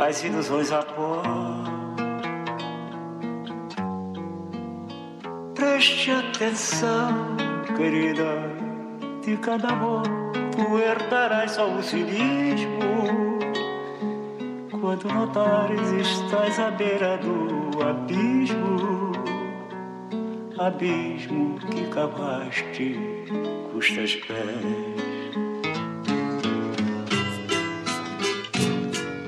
as ilusões a pó. Preste atenção, querida, de cada amor tu herdarás só o cinismo. Quando notares estás à beira do abismo, abismo que cavaste custas pés.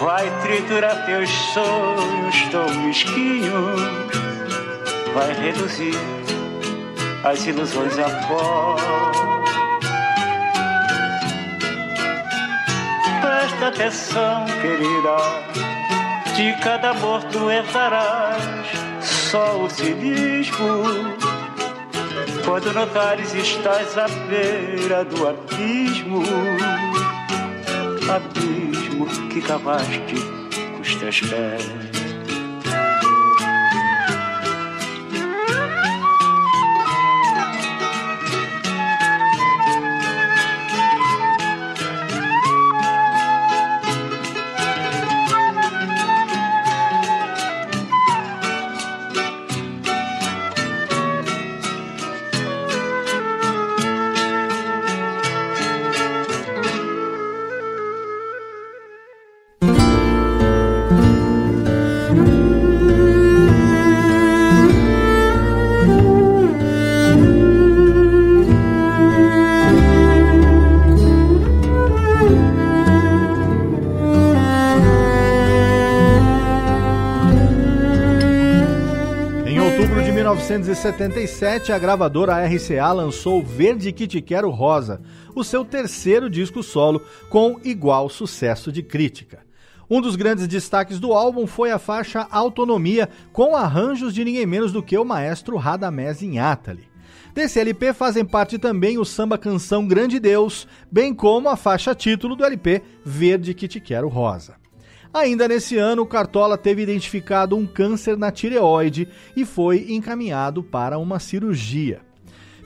vai triturar teus sonhos tão mesquinhos, vai reduzir as ilusões a pó. Presta atenção, querida, de cada amor tu só o cinismo. Quando notares estás à beira do abismo, abismo que cavaste com os teus 1977, a gravadora RCA lançou Verde Que Te Quero Rosa, o seu terceiro disco solo, com igual sucesso de crítica. Um dos grandes destaques do álbum foi a faixa Autonomia, com arranjos de ninguém menos do que o maestro Radamés Inátali. Desse LP fazem parte também o samba canção Grande Deus, bem como a faixa título do LP Verde Que Te Quero Rosa. Ainda nesse ano, o Cartola teve identificado um câncer na tireoide e foi encaminhado para uma cirurgia.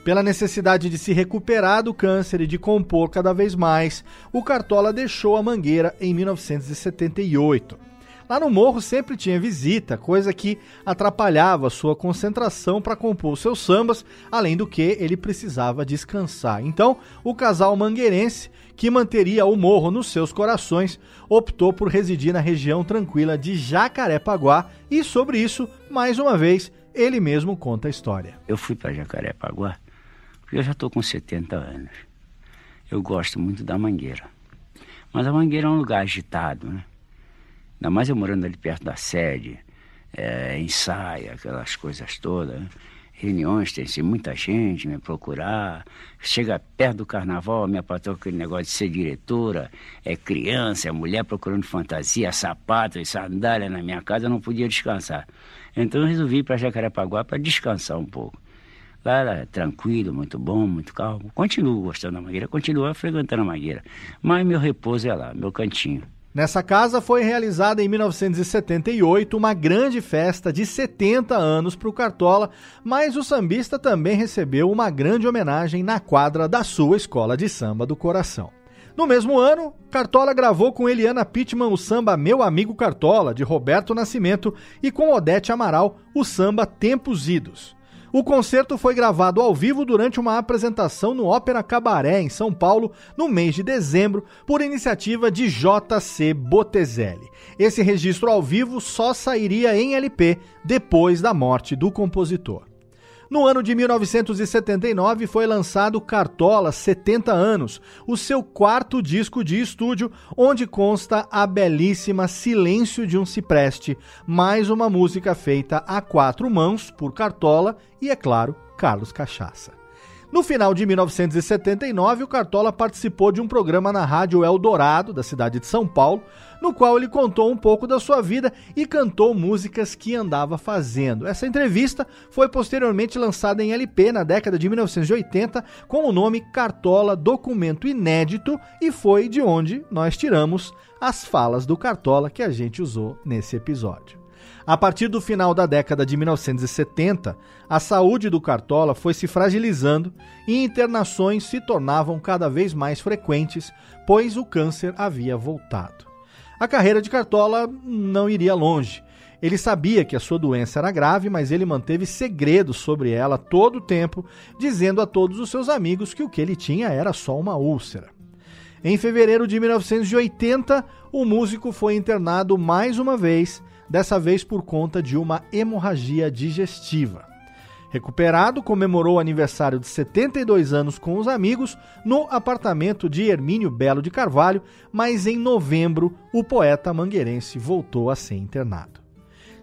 Pela necessidade de se recuperar do câncer e de compor cada vez mais, o Cartola deixou a Mangueira em 1978. Lá no morro sempre tinha visita, coisa que atrapalhava sua concentração para compor seus sambas, além do que ele precisava descansar. Então, o casal mangueirense, que manteria o morro nos seus corações, optou por residir na região tranquila de Jacarepaguá e sobre isso, mais uma vez, ele mesmo conta a história. Eu fui para Jacarepaguá porque eu já estou com 70 anos. Eu gosto muito da Mangueira. Mas a Mangueira é um lugar agitado, né? Ainda mais eu morando ali perto da sede, é, ensaio, aquelas coisas todas. né? Reuniões, tem assim, muita gente me procurar. Chega perto do carnaval, minha patroa aquele negócio de ser diretora, é criança, é mulher procurando fantasia, sapato e sandália na minha casa, eu não podia descansar. Então eu resolvi ir para Jacarepaguá para descansar um pouco. Lá era tranquilo, muito bom, muito calmo. Continuo gostando da Mangueira, continuo frequentando a Mangueira. Mas meu repouso é lá, meu cantinho. Nessa casa foi realizada em 1978 uma grande festa de 70 anos para o Cartola, mas o sambista também recebeu uma grande homenagem na quadra da sua escola de samba do coração. No mesmo ano, Cartola gravou com Eliana Pittman o samba Meu Amigo Cartola, de Roberto Nascimento, e com Odete Amaral o samba Tempos Idos. O concerto foi gravado ao vivo durante uma apresentação no Ópera Cabaré, em São Paulo, no mês de dezembro, por iniciativa de J.C. Botezelli. Esse registro ao vivo só sairia em LP depois da morte do compositor. No ano de 1979 foi lançado Cartola 70 anos, o seu quarto disco de estúdio, onde consta a belíssima Silêncio de um Cipreste, mais uma música feita a quatro mãos por Cartola e, é claro, Carlos Cachaça. No final de 1979, o Cartola participou de um programa na Rádio Eldorado, da cidade de São Paulo, no qual ele contou um pouco da sua vida e cantou músicas que andava fazendo. Essa entrevista foi posteriormente lançada em LP na década de 1980 com o nome Cartola Documento Inédito e foi de onde nós tiramos as falas do Cartola que a gente usou nesse episódio. A partir do final da década de 1970, a saúde do Cartola foi se fragilizando e internações se tornavam cada vez mais frequentes, pois o câncer havia voltado. A carreira de Cartola não iria longe. Ele sabia que a sua doença era grave, mas ele manteve segredo sobre ela todo o tempo, dizendo a todos os seus amigos que o que ele tinha era só uma úlcera. Em fevereiro de 1980, o músico foi internado mais uma vez dessa vez por conta de uma hemorragia digestiva. Recuperado, comemorou o aniversário de 72 anos com os amigos no apartamento de Hermínio Belo de Carvalho, mas em novembro o poeta mangueirense voltou a ser internado.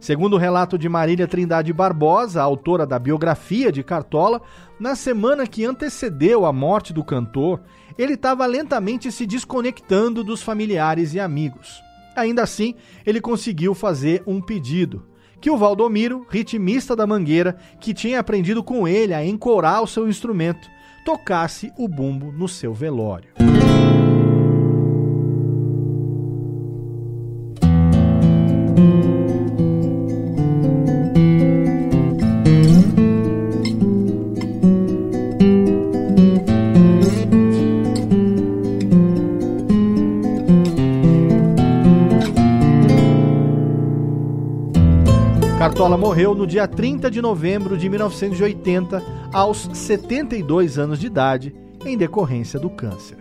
Segundo o relato de Marília Trindade Barbosa, autora da biografia de Cartola, na semana que antecedeu a morte do cantor, ele estava lentamente se desconectando dos familiares e amigos. Ainda assim, ele conseguiu fazer um pedido: que o Valdomiro, ritmista da Mangueira, que tinha aprendido com ele a encorar o seu instrumento, tocasse o bumbo no seu velório. Cartola morreu no dia 30 de novembro de 1980, aos 72 anos de idade, em decorrência do câncer.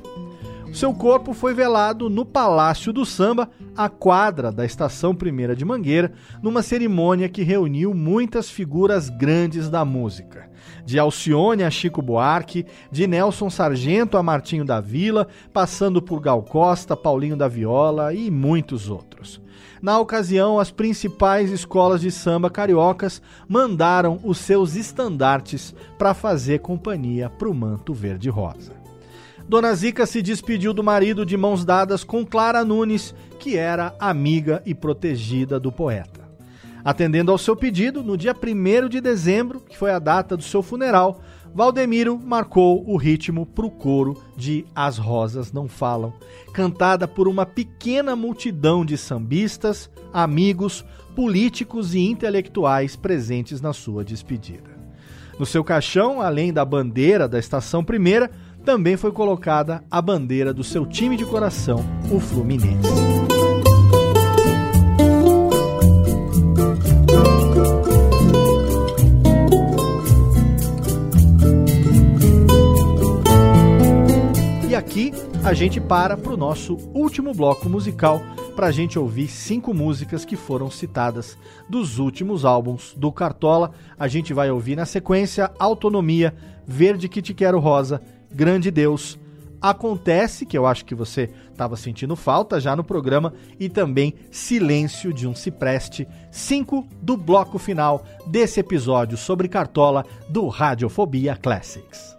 Seu corpo foi velado no Palácio do Samba, a quadra da Estação Primeira de Mangueira, numa cerimônia que reuniu muitas figuras grandes da música. De Alcione a Chico Buarque, de Nelson Sargento a Martinho da Vila, passando por Gal Costa, Paulinho da Viola e muitos outros. Na ocasião, as principais escolas de samba cariocas mandaram os seus estandartes para fazer companhia para o manto verde-rosa. Dona Zica se despediu do marido de mãos dadas com Clara Nunes, que era amiga e protegida do poeta. Atendendo ao seu pedido, no dia 1 de dezembro, que foi a data do seu funeral, Valdemiro marcou o ritmo para o coro de As Rosas Não Falam, cantada por uma pequena multidão de sambistas, amigos, políticos e intelectuais presentes na sua despedida. No seu caixão, além da bandeira da Estação Primeira, também foi colocada a bandeira do seu time de coração, o Fluminense. Aqui a gente para para o nosso último bloco musical para a gente ouvir cinco músicas que foram citadas dos últimos álbuns do Cartola. A gente vai ouvir na sequência Autonomia, Verde que te quero rosa, Grande Deus, Acontece, que eu acho que você estava sentindo falta já no programa, e também Silêncio de um Cipreste, cinco do bloco final desse episódio sobre Cartola do Radiofobia Classics.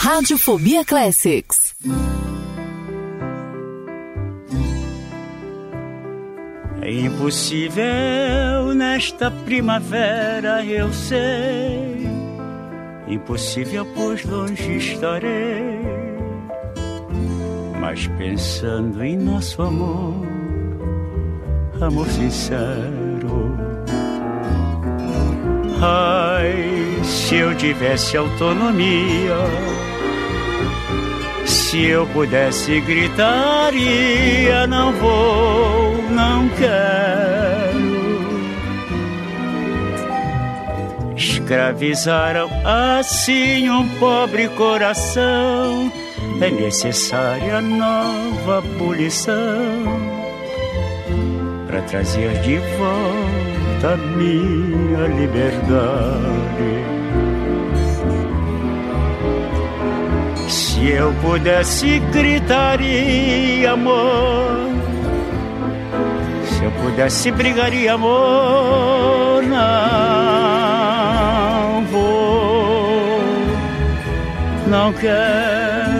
Radiofobia Classics. É impossível nesta primavera, eu sei. Impossível, pois longe estarei. Mas pensando em nosso amor, amor sincero. Ai, se eu tivesse autonomia se eu pudesse gritaria, não vou, não quero. Escravizaram assim um pobre coração. É necessária nova abolição para trazer de volta minha liberdade. Se eu pudesse gritaria amor, se eu pudesse brigaria amor, não vou, não quero.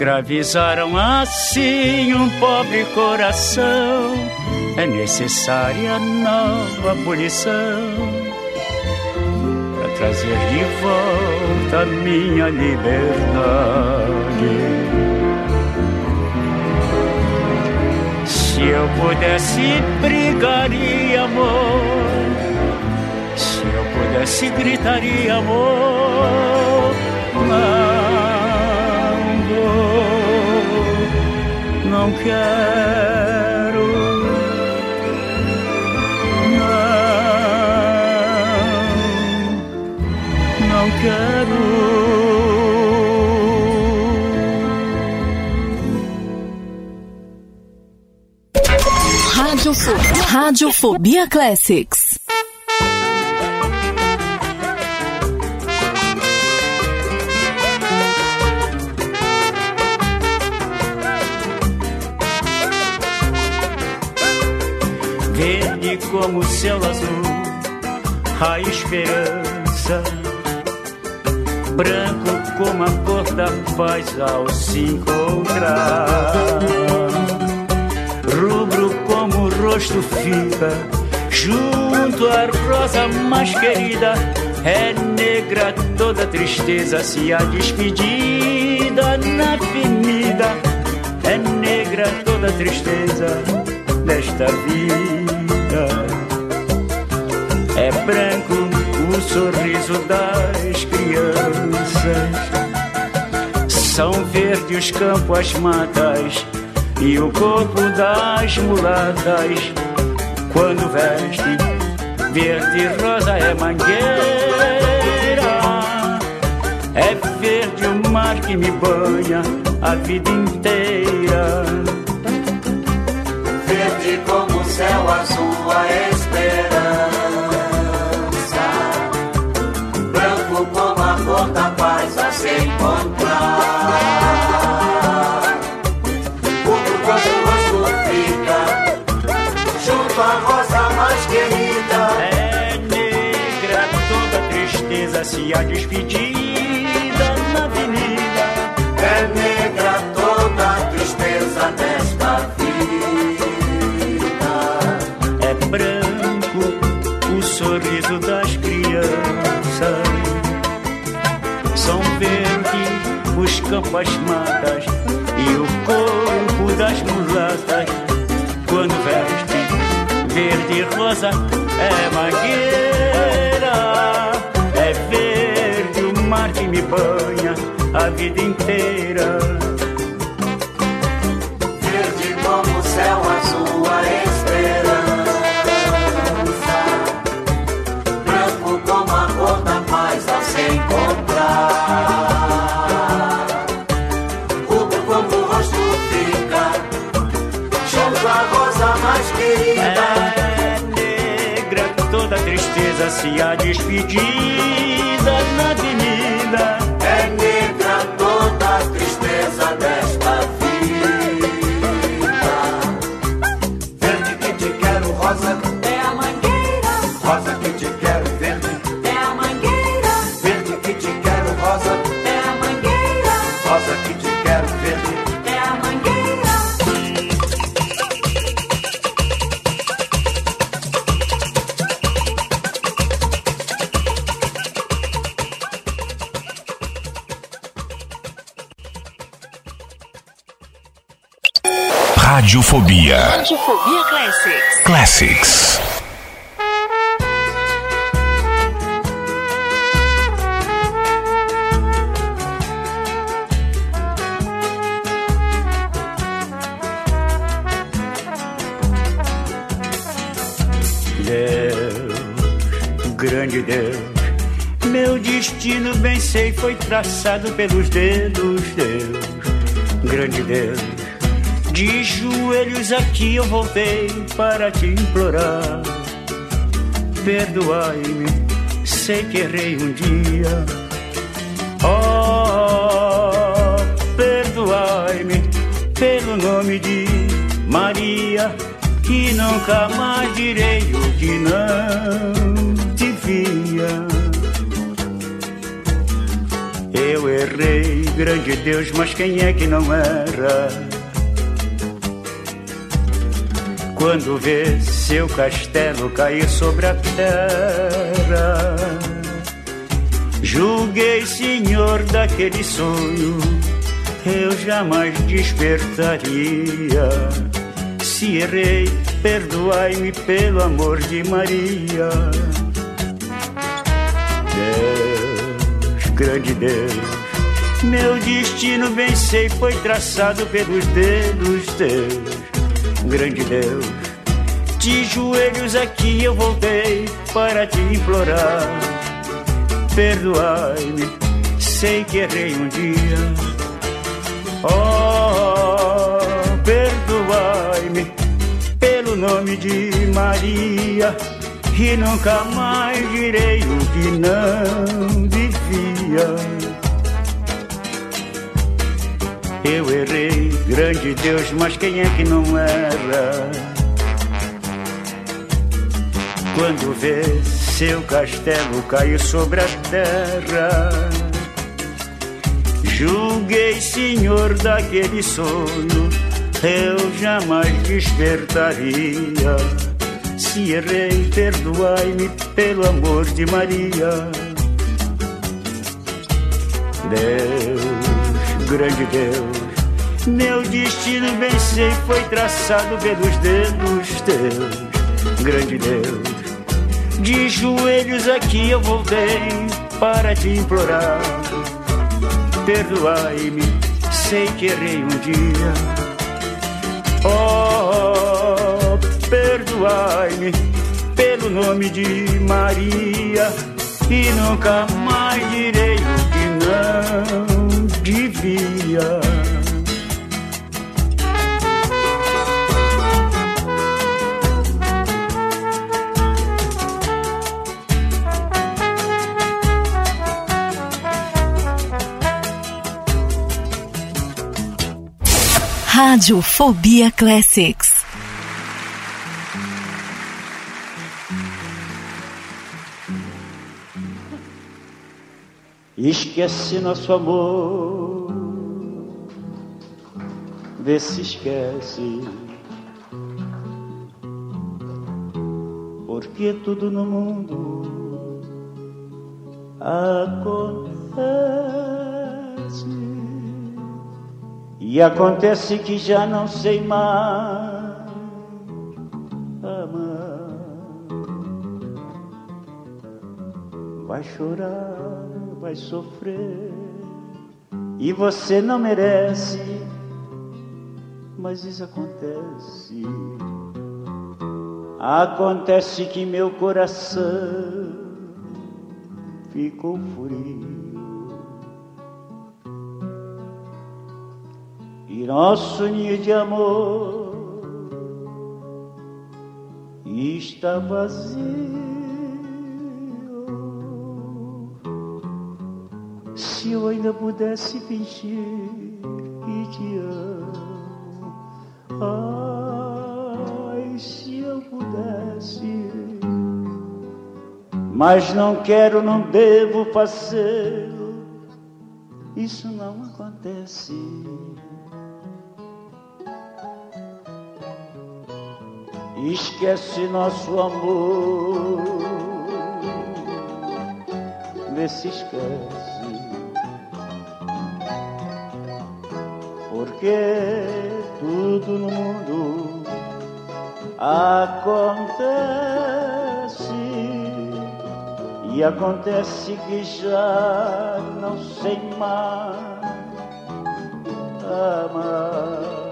Escravizaram assim um pobre coração. É necessária nova abolição para trazer de volta minha liberdade. Se eu pudesse, brigaria amor. Se eu pudesse, gritaria amor. Não não quero. Não, não quero. Rádio, Radiofobia Classics. Como o céu azul, a esperança. Branco como a cor da paz ao se encontrar. Rubro como o rosto fica, junto à rosa mais querida. É negra toda tristeza, se a despedida na avenida. É negra toda tristeza desta vida. Branco o sorriso das crianças. São verdes os campos, as matas e o corpo das mulatas. Quando veste verde rosa é mangueira. É verde o mar que me banha a vida inteira. Verde como o céu azul, a se a despedida na avenida. É negra toda a tristeza desta vida. É branco o sorriso das crianças. São verdes os campos, as matas e o corpo das mulatas. Quando veste verde e rosa é mangueira. Que me banha a vida inteira. Verde como o céu azul, a esperança. Branco como a cor da paz a se encontrar. Rubro como o rosto fica, junto à rosa mais querida. É negra toda tristeza, se a despedida na avenida. Radiofobia. Radiofobia Classics. Classics. Deus grande Deus. Meu destino, bem sei, foi traçado pelos dedos, Deus, grande Deus. De joelhos aqui eu voltei para te implorar. Perdoai-me, sei que errei um dia. Oh, perdoai-me pelo nome de Maria, que nunca mais direi o que não devia. Eu errei, grande Deus, mas quem é que não era? Quando vê seu castelo cair sobre a terra, julguei, senhor, daquele sonho, eu jamais despertaria. Se errei, perdoai-me pelo amor de Maria. Deus, grande Deus, meu destino bem sei foi traçado pelos dedos teus grande Deus. De joelhos aqui eu voltei para te implorar. Perdoai-me, sei que errei um dia. Oh, perdoai-me pelo nome de Maria. E nunca mais direi o que não devia. Eu errei, grande Deus, mas quem é que não era? Quando vê seu castelo cair sobre a terra, julguei, senhor, daquele sonho, eu jamais despertaria. Se errei, perdoai-me pelo amor de Maria. Deus, grande Deus meu destino bem sei foi traçado pelos dedos teus, grande Deus. De joelhos aqui eu voltei para te implorar. Perdoai-me, sei que errei um dia. Oh, perdoai-me pelo nome de Maria e nunca mais direi o que não devia. Rádio Fobia Classics. Esquece nosso amor, vê se esquece. Porque tudo no mundo acontece. E acontece que já não sei mais amar. Vai chorar, vai sofrer, e você não merece, mas isso acontece. Acontece que meu coração ficou frio nosso ninho de amor está vazio. Se eu ainda pudesse fingir que te amo, ai, se eu pudesse, mas não quero, não devo fazer. Isso não acontece. Esquece nosso amor, vê se esquece, porque tudo no mundo acontece. E acontece que já não sei mais amar.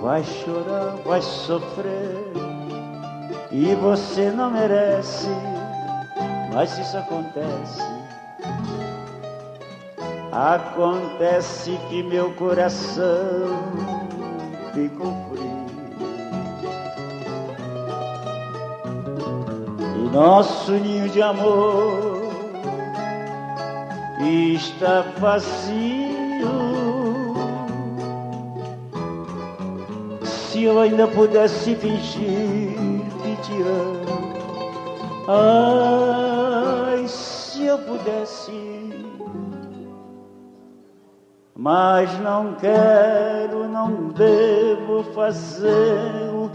Vai chorar, vai sofrer, e você não merece, mas isso acontece. Acontece que meu coração ficou frio. E nosso ninho de amor está vazio. Se eu ainda pudesse fingir que te amo, ai, se eu pudesse, mas não quero, não devo fazê-lo,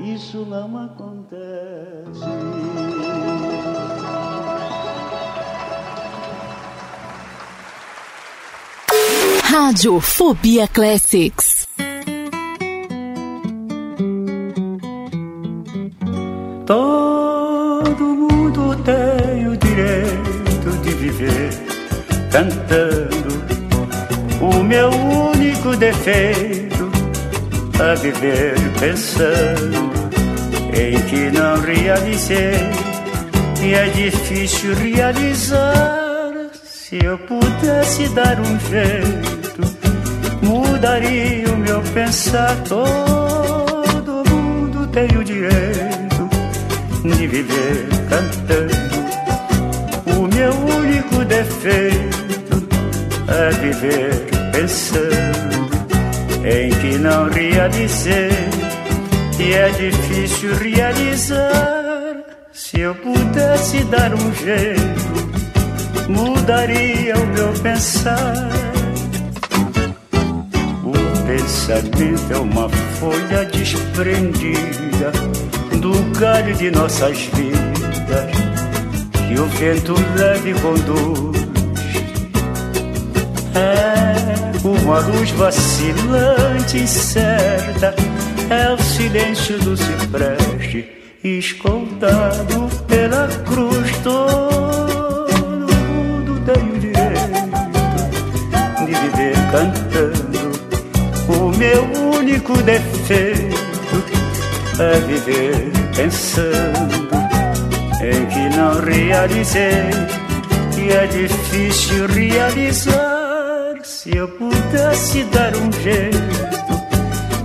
isso não acontece. Rádio Fobia Classics. Cantando. O meu único defeito é viver pensando em que não realizei. E é difícil realizar. Se eu pudesse dar um jeito, mudaria o meu pensar. Todo mundo tem o direito de viver cantando. O meu único defeito é viver pensando em que não realizei. E é difícil realizar. Se eu pudesse dar um jeito, mudaria o meu pensar. O pensamento é uma folha desprendida do galho de nossas vidas que o vento leve conduz. É uma luz vacilante e certa, é o silêncio do cipreste, escoltado pela cruz. Todo mundo tem o direito de viver cantando. O meu único defeito é viver pensando em que não realizei e é difícil realizar. Se eu pudesse dar um jeito,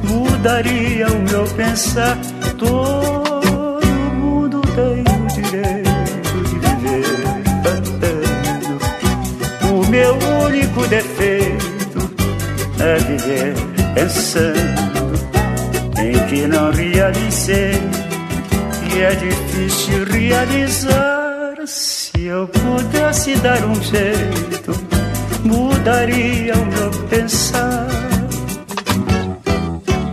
mudaria o meu pensar. Todo mundo tem o direito de viver cantando. O meu único defeito é viver pensando em que não realizei e é difícil realizar. Se eu pudesse dar um jeito, mudaria o meu pensar.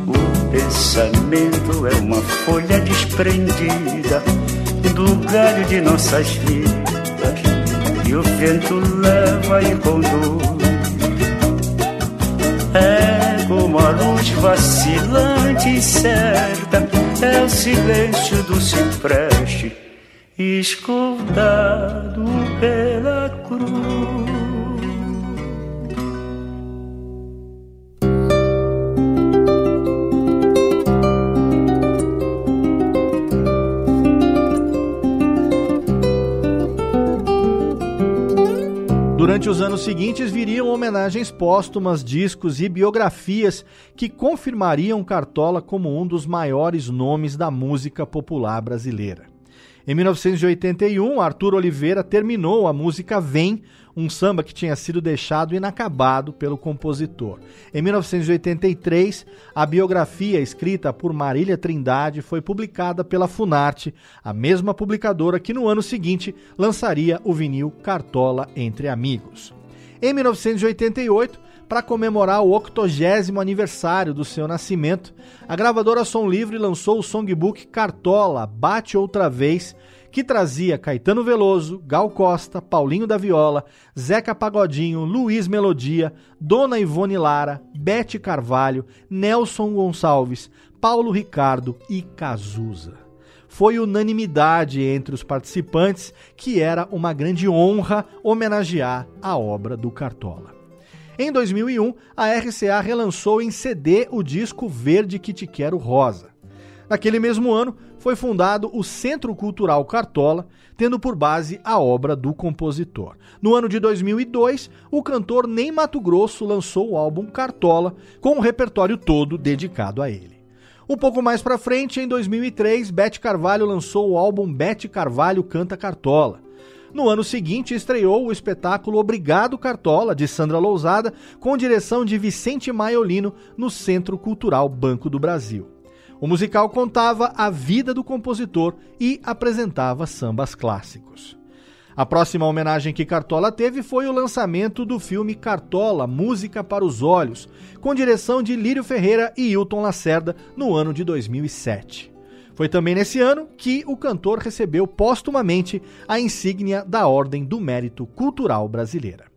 O pensamento é uma folha desprendida do galho de nossas vidas e o vento leva e conduz. É como a luz vacilante e certa, é o silêncio do cipreste, escaldado pela cruz. Durante os anos seguintes viriam homenagens póstumas, discos e biografias que confirmariam Cartola como um dos maiores nomes da música popular brasileira. Em 1981, Arthur Oliveira terminou a música Vem, um samba que tinha sido deixado inacabado pelo compositor. Em 1983, a biografia escrita por Marília Trindade foi publicada pela Funarte, a mesma publicadora que no ano seguinte lançaria o vinil Cartola Entre Amigos. Em 1988, para comemorar o 80 aniversário do seu nascimento, a gravadora Som Livre lançou o songbook Cartola Bate Outra Vez, que trazia Caetano Veloso, Gal Costa, Paulinho da Viola, Zeca Pagodinho, Luiz Melodia, Dona Ivone Lara, Bete Carvalho, Nelson Gonçalves, Paulo Ricardo e Cazuza. Foi unanimidade entre os participantes que era uma grande honra homenagear a obra do Cartola. Em 2001, a RCA relançou em CD o disco Verde Que Te Quero Rosa. Naquele mesmo ano, foi fundado o Centro Cultural Cartola, tendo por base a obra do compositor. No ano de 2002, o cantor Ney Mato Grosso lançou o álbum Cartola, com o repertório todo dedicado a ele. Um pouco mais para frente, em 2003, Bete Carvalho lançou o álbum Bete Carvalho Canta Cartola. No ano seguinte, estreou o espetáculo Obrigado Cartola, de Sandra Lousada, com direção de Vicente Maiolino, no Centro Cultural Banco do Brasil. O musical contava a vida do compositor e apresentava sambas clássicos. A próxima homenagem que Cartola teve foi o lançamento do filme Cartola Música para os Olhos, com direção de Lírio Ferreira e Hilton Lacerda, no ano de 2007. Foi também nesse ano que o cantor recebeu póstumamente a insígnia da Ordem do Mérito Cultural Brasileira.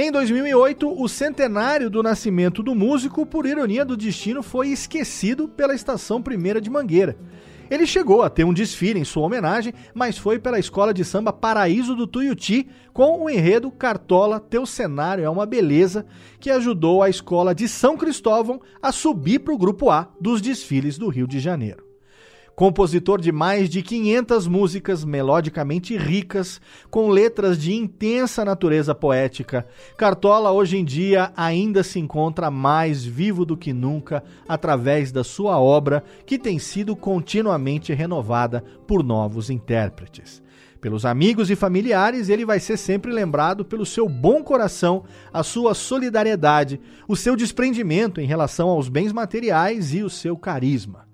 Em 2008, o centenário do nascimento do músico, por ironia do destino, foi esquecido pela Estação Primeira de Mangueira. Ele chegou a ter um desfile em sua homenagem, mas foi pela escola de samba Paraíso do Tuiuti, com o enredo Cartola Teu Cenário é uma Beleza, que ajudou a escola de São Cristóvão a subir para o grupo A dos desfiles do Rio de Janeiro. Compositor de mais de 500 músicas melodicamente ricas, com letras de intensa natureza poética, Cartola hoje em dia ainda se encontra mais vivo do que nunca através da sua obra, que tem sido continuamente renovada por novos intérpretes. Pelos amigos e familiares, ele vai ser sempre lembrado pelo seu bom coração, a sua solidariedade, o seu desprendimento em relação aos bens materiais e o seu carisma.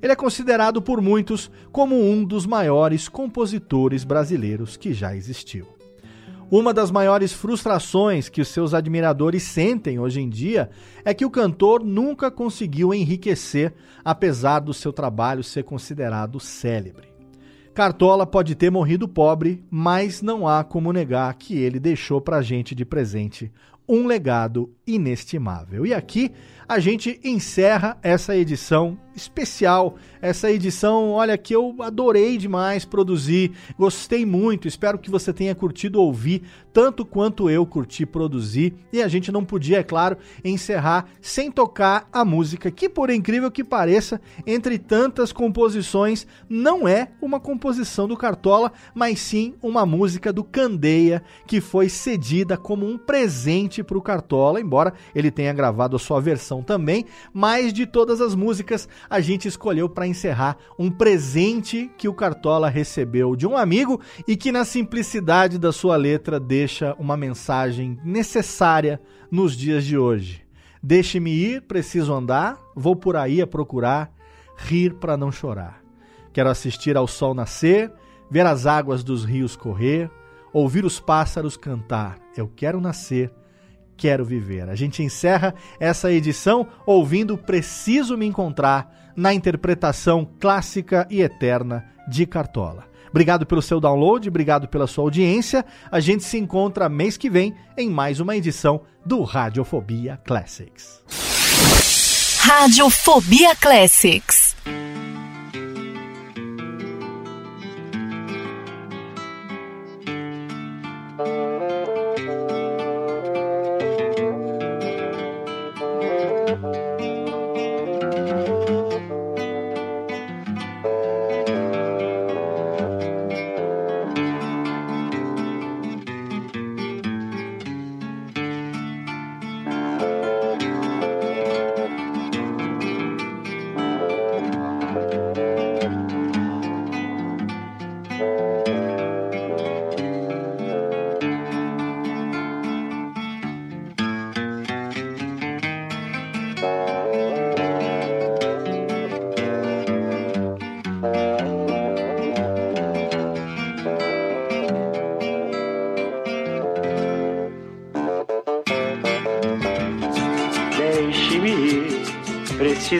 Ele é considerado por muitos como um dos maiores compositores brasileiros que já existiu. Uma das maiores frustrações que os seus admiradores sentem hoje em dia é que o cantor nunca conseguiu enriquecer, apesar do seu trabalho ser considerado célebre. Cartola pode ter morrido pobre, mas não há como negar que ele deixou pra gente de presente um legado inestimável. E aqui a gente encerra essa edição especial. Essa edição, olha, que eu adorei demais produzir, gostei muito. Espero que você tenha curtido ouvir tanto quanto eu curti produzir. E a gente não podia, é claro, encerrar sem tocar a música, que por incrível que pareça, entre tantas composições, não é uma composição do Cartola, mas sim uma música do Candeia, que foi cedida como um presente para o Cartola, embora ele tenha gravado a sua versão também, mas de todas as músicas a gente escolheu para encerrar um presente que o Cartola recebeu de um amigo e que na simplicidade da sua letra deixa uma mensagem necessária nos dias de hoje. Deixe-me ir, preciso andar, vou por aí a procurar, rir para não chorar. Quero assistir ao sol nascer, ver as águas dos rios correr, ouvir os pássaros cantar. Eu quero nascer quero viver. A gente encerra essa edição ouvindo Preciso Me Encontrar na interpretação clássica e eterna de Cartola. Obrigado pelo seu download, obrigado pela sua audiência. A gente se encontra mês que vem em mais uma edição do Radiofobia Classics. Radiofobia Classics.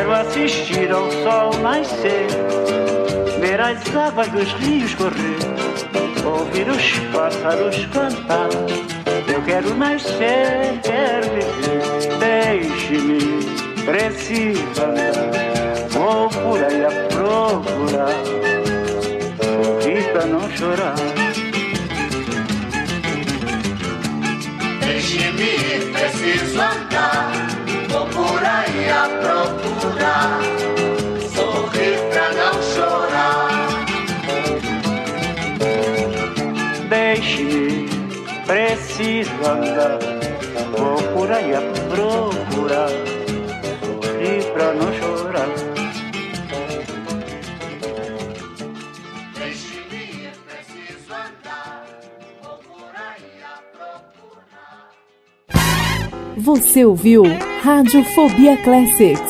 Quero assistir ao sol nascer, ver as águas dos rios correr, ouvir os pássaros cantar. Eu quero nascer, quero viver, deixe-me, preciso andar. Vou por aí a procurar, sorrir pra não chorar. Deixe-me, preciso andar. Deixe-me, preciso andar. Vou por aí a procurar, sorrir pra não chorar. Deixe-me, preciso andar. Vou por aí a procurar. Você ouviu Radiofobia Classics.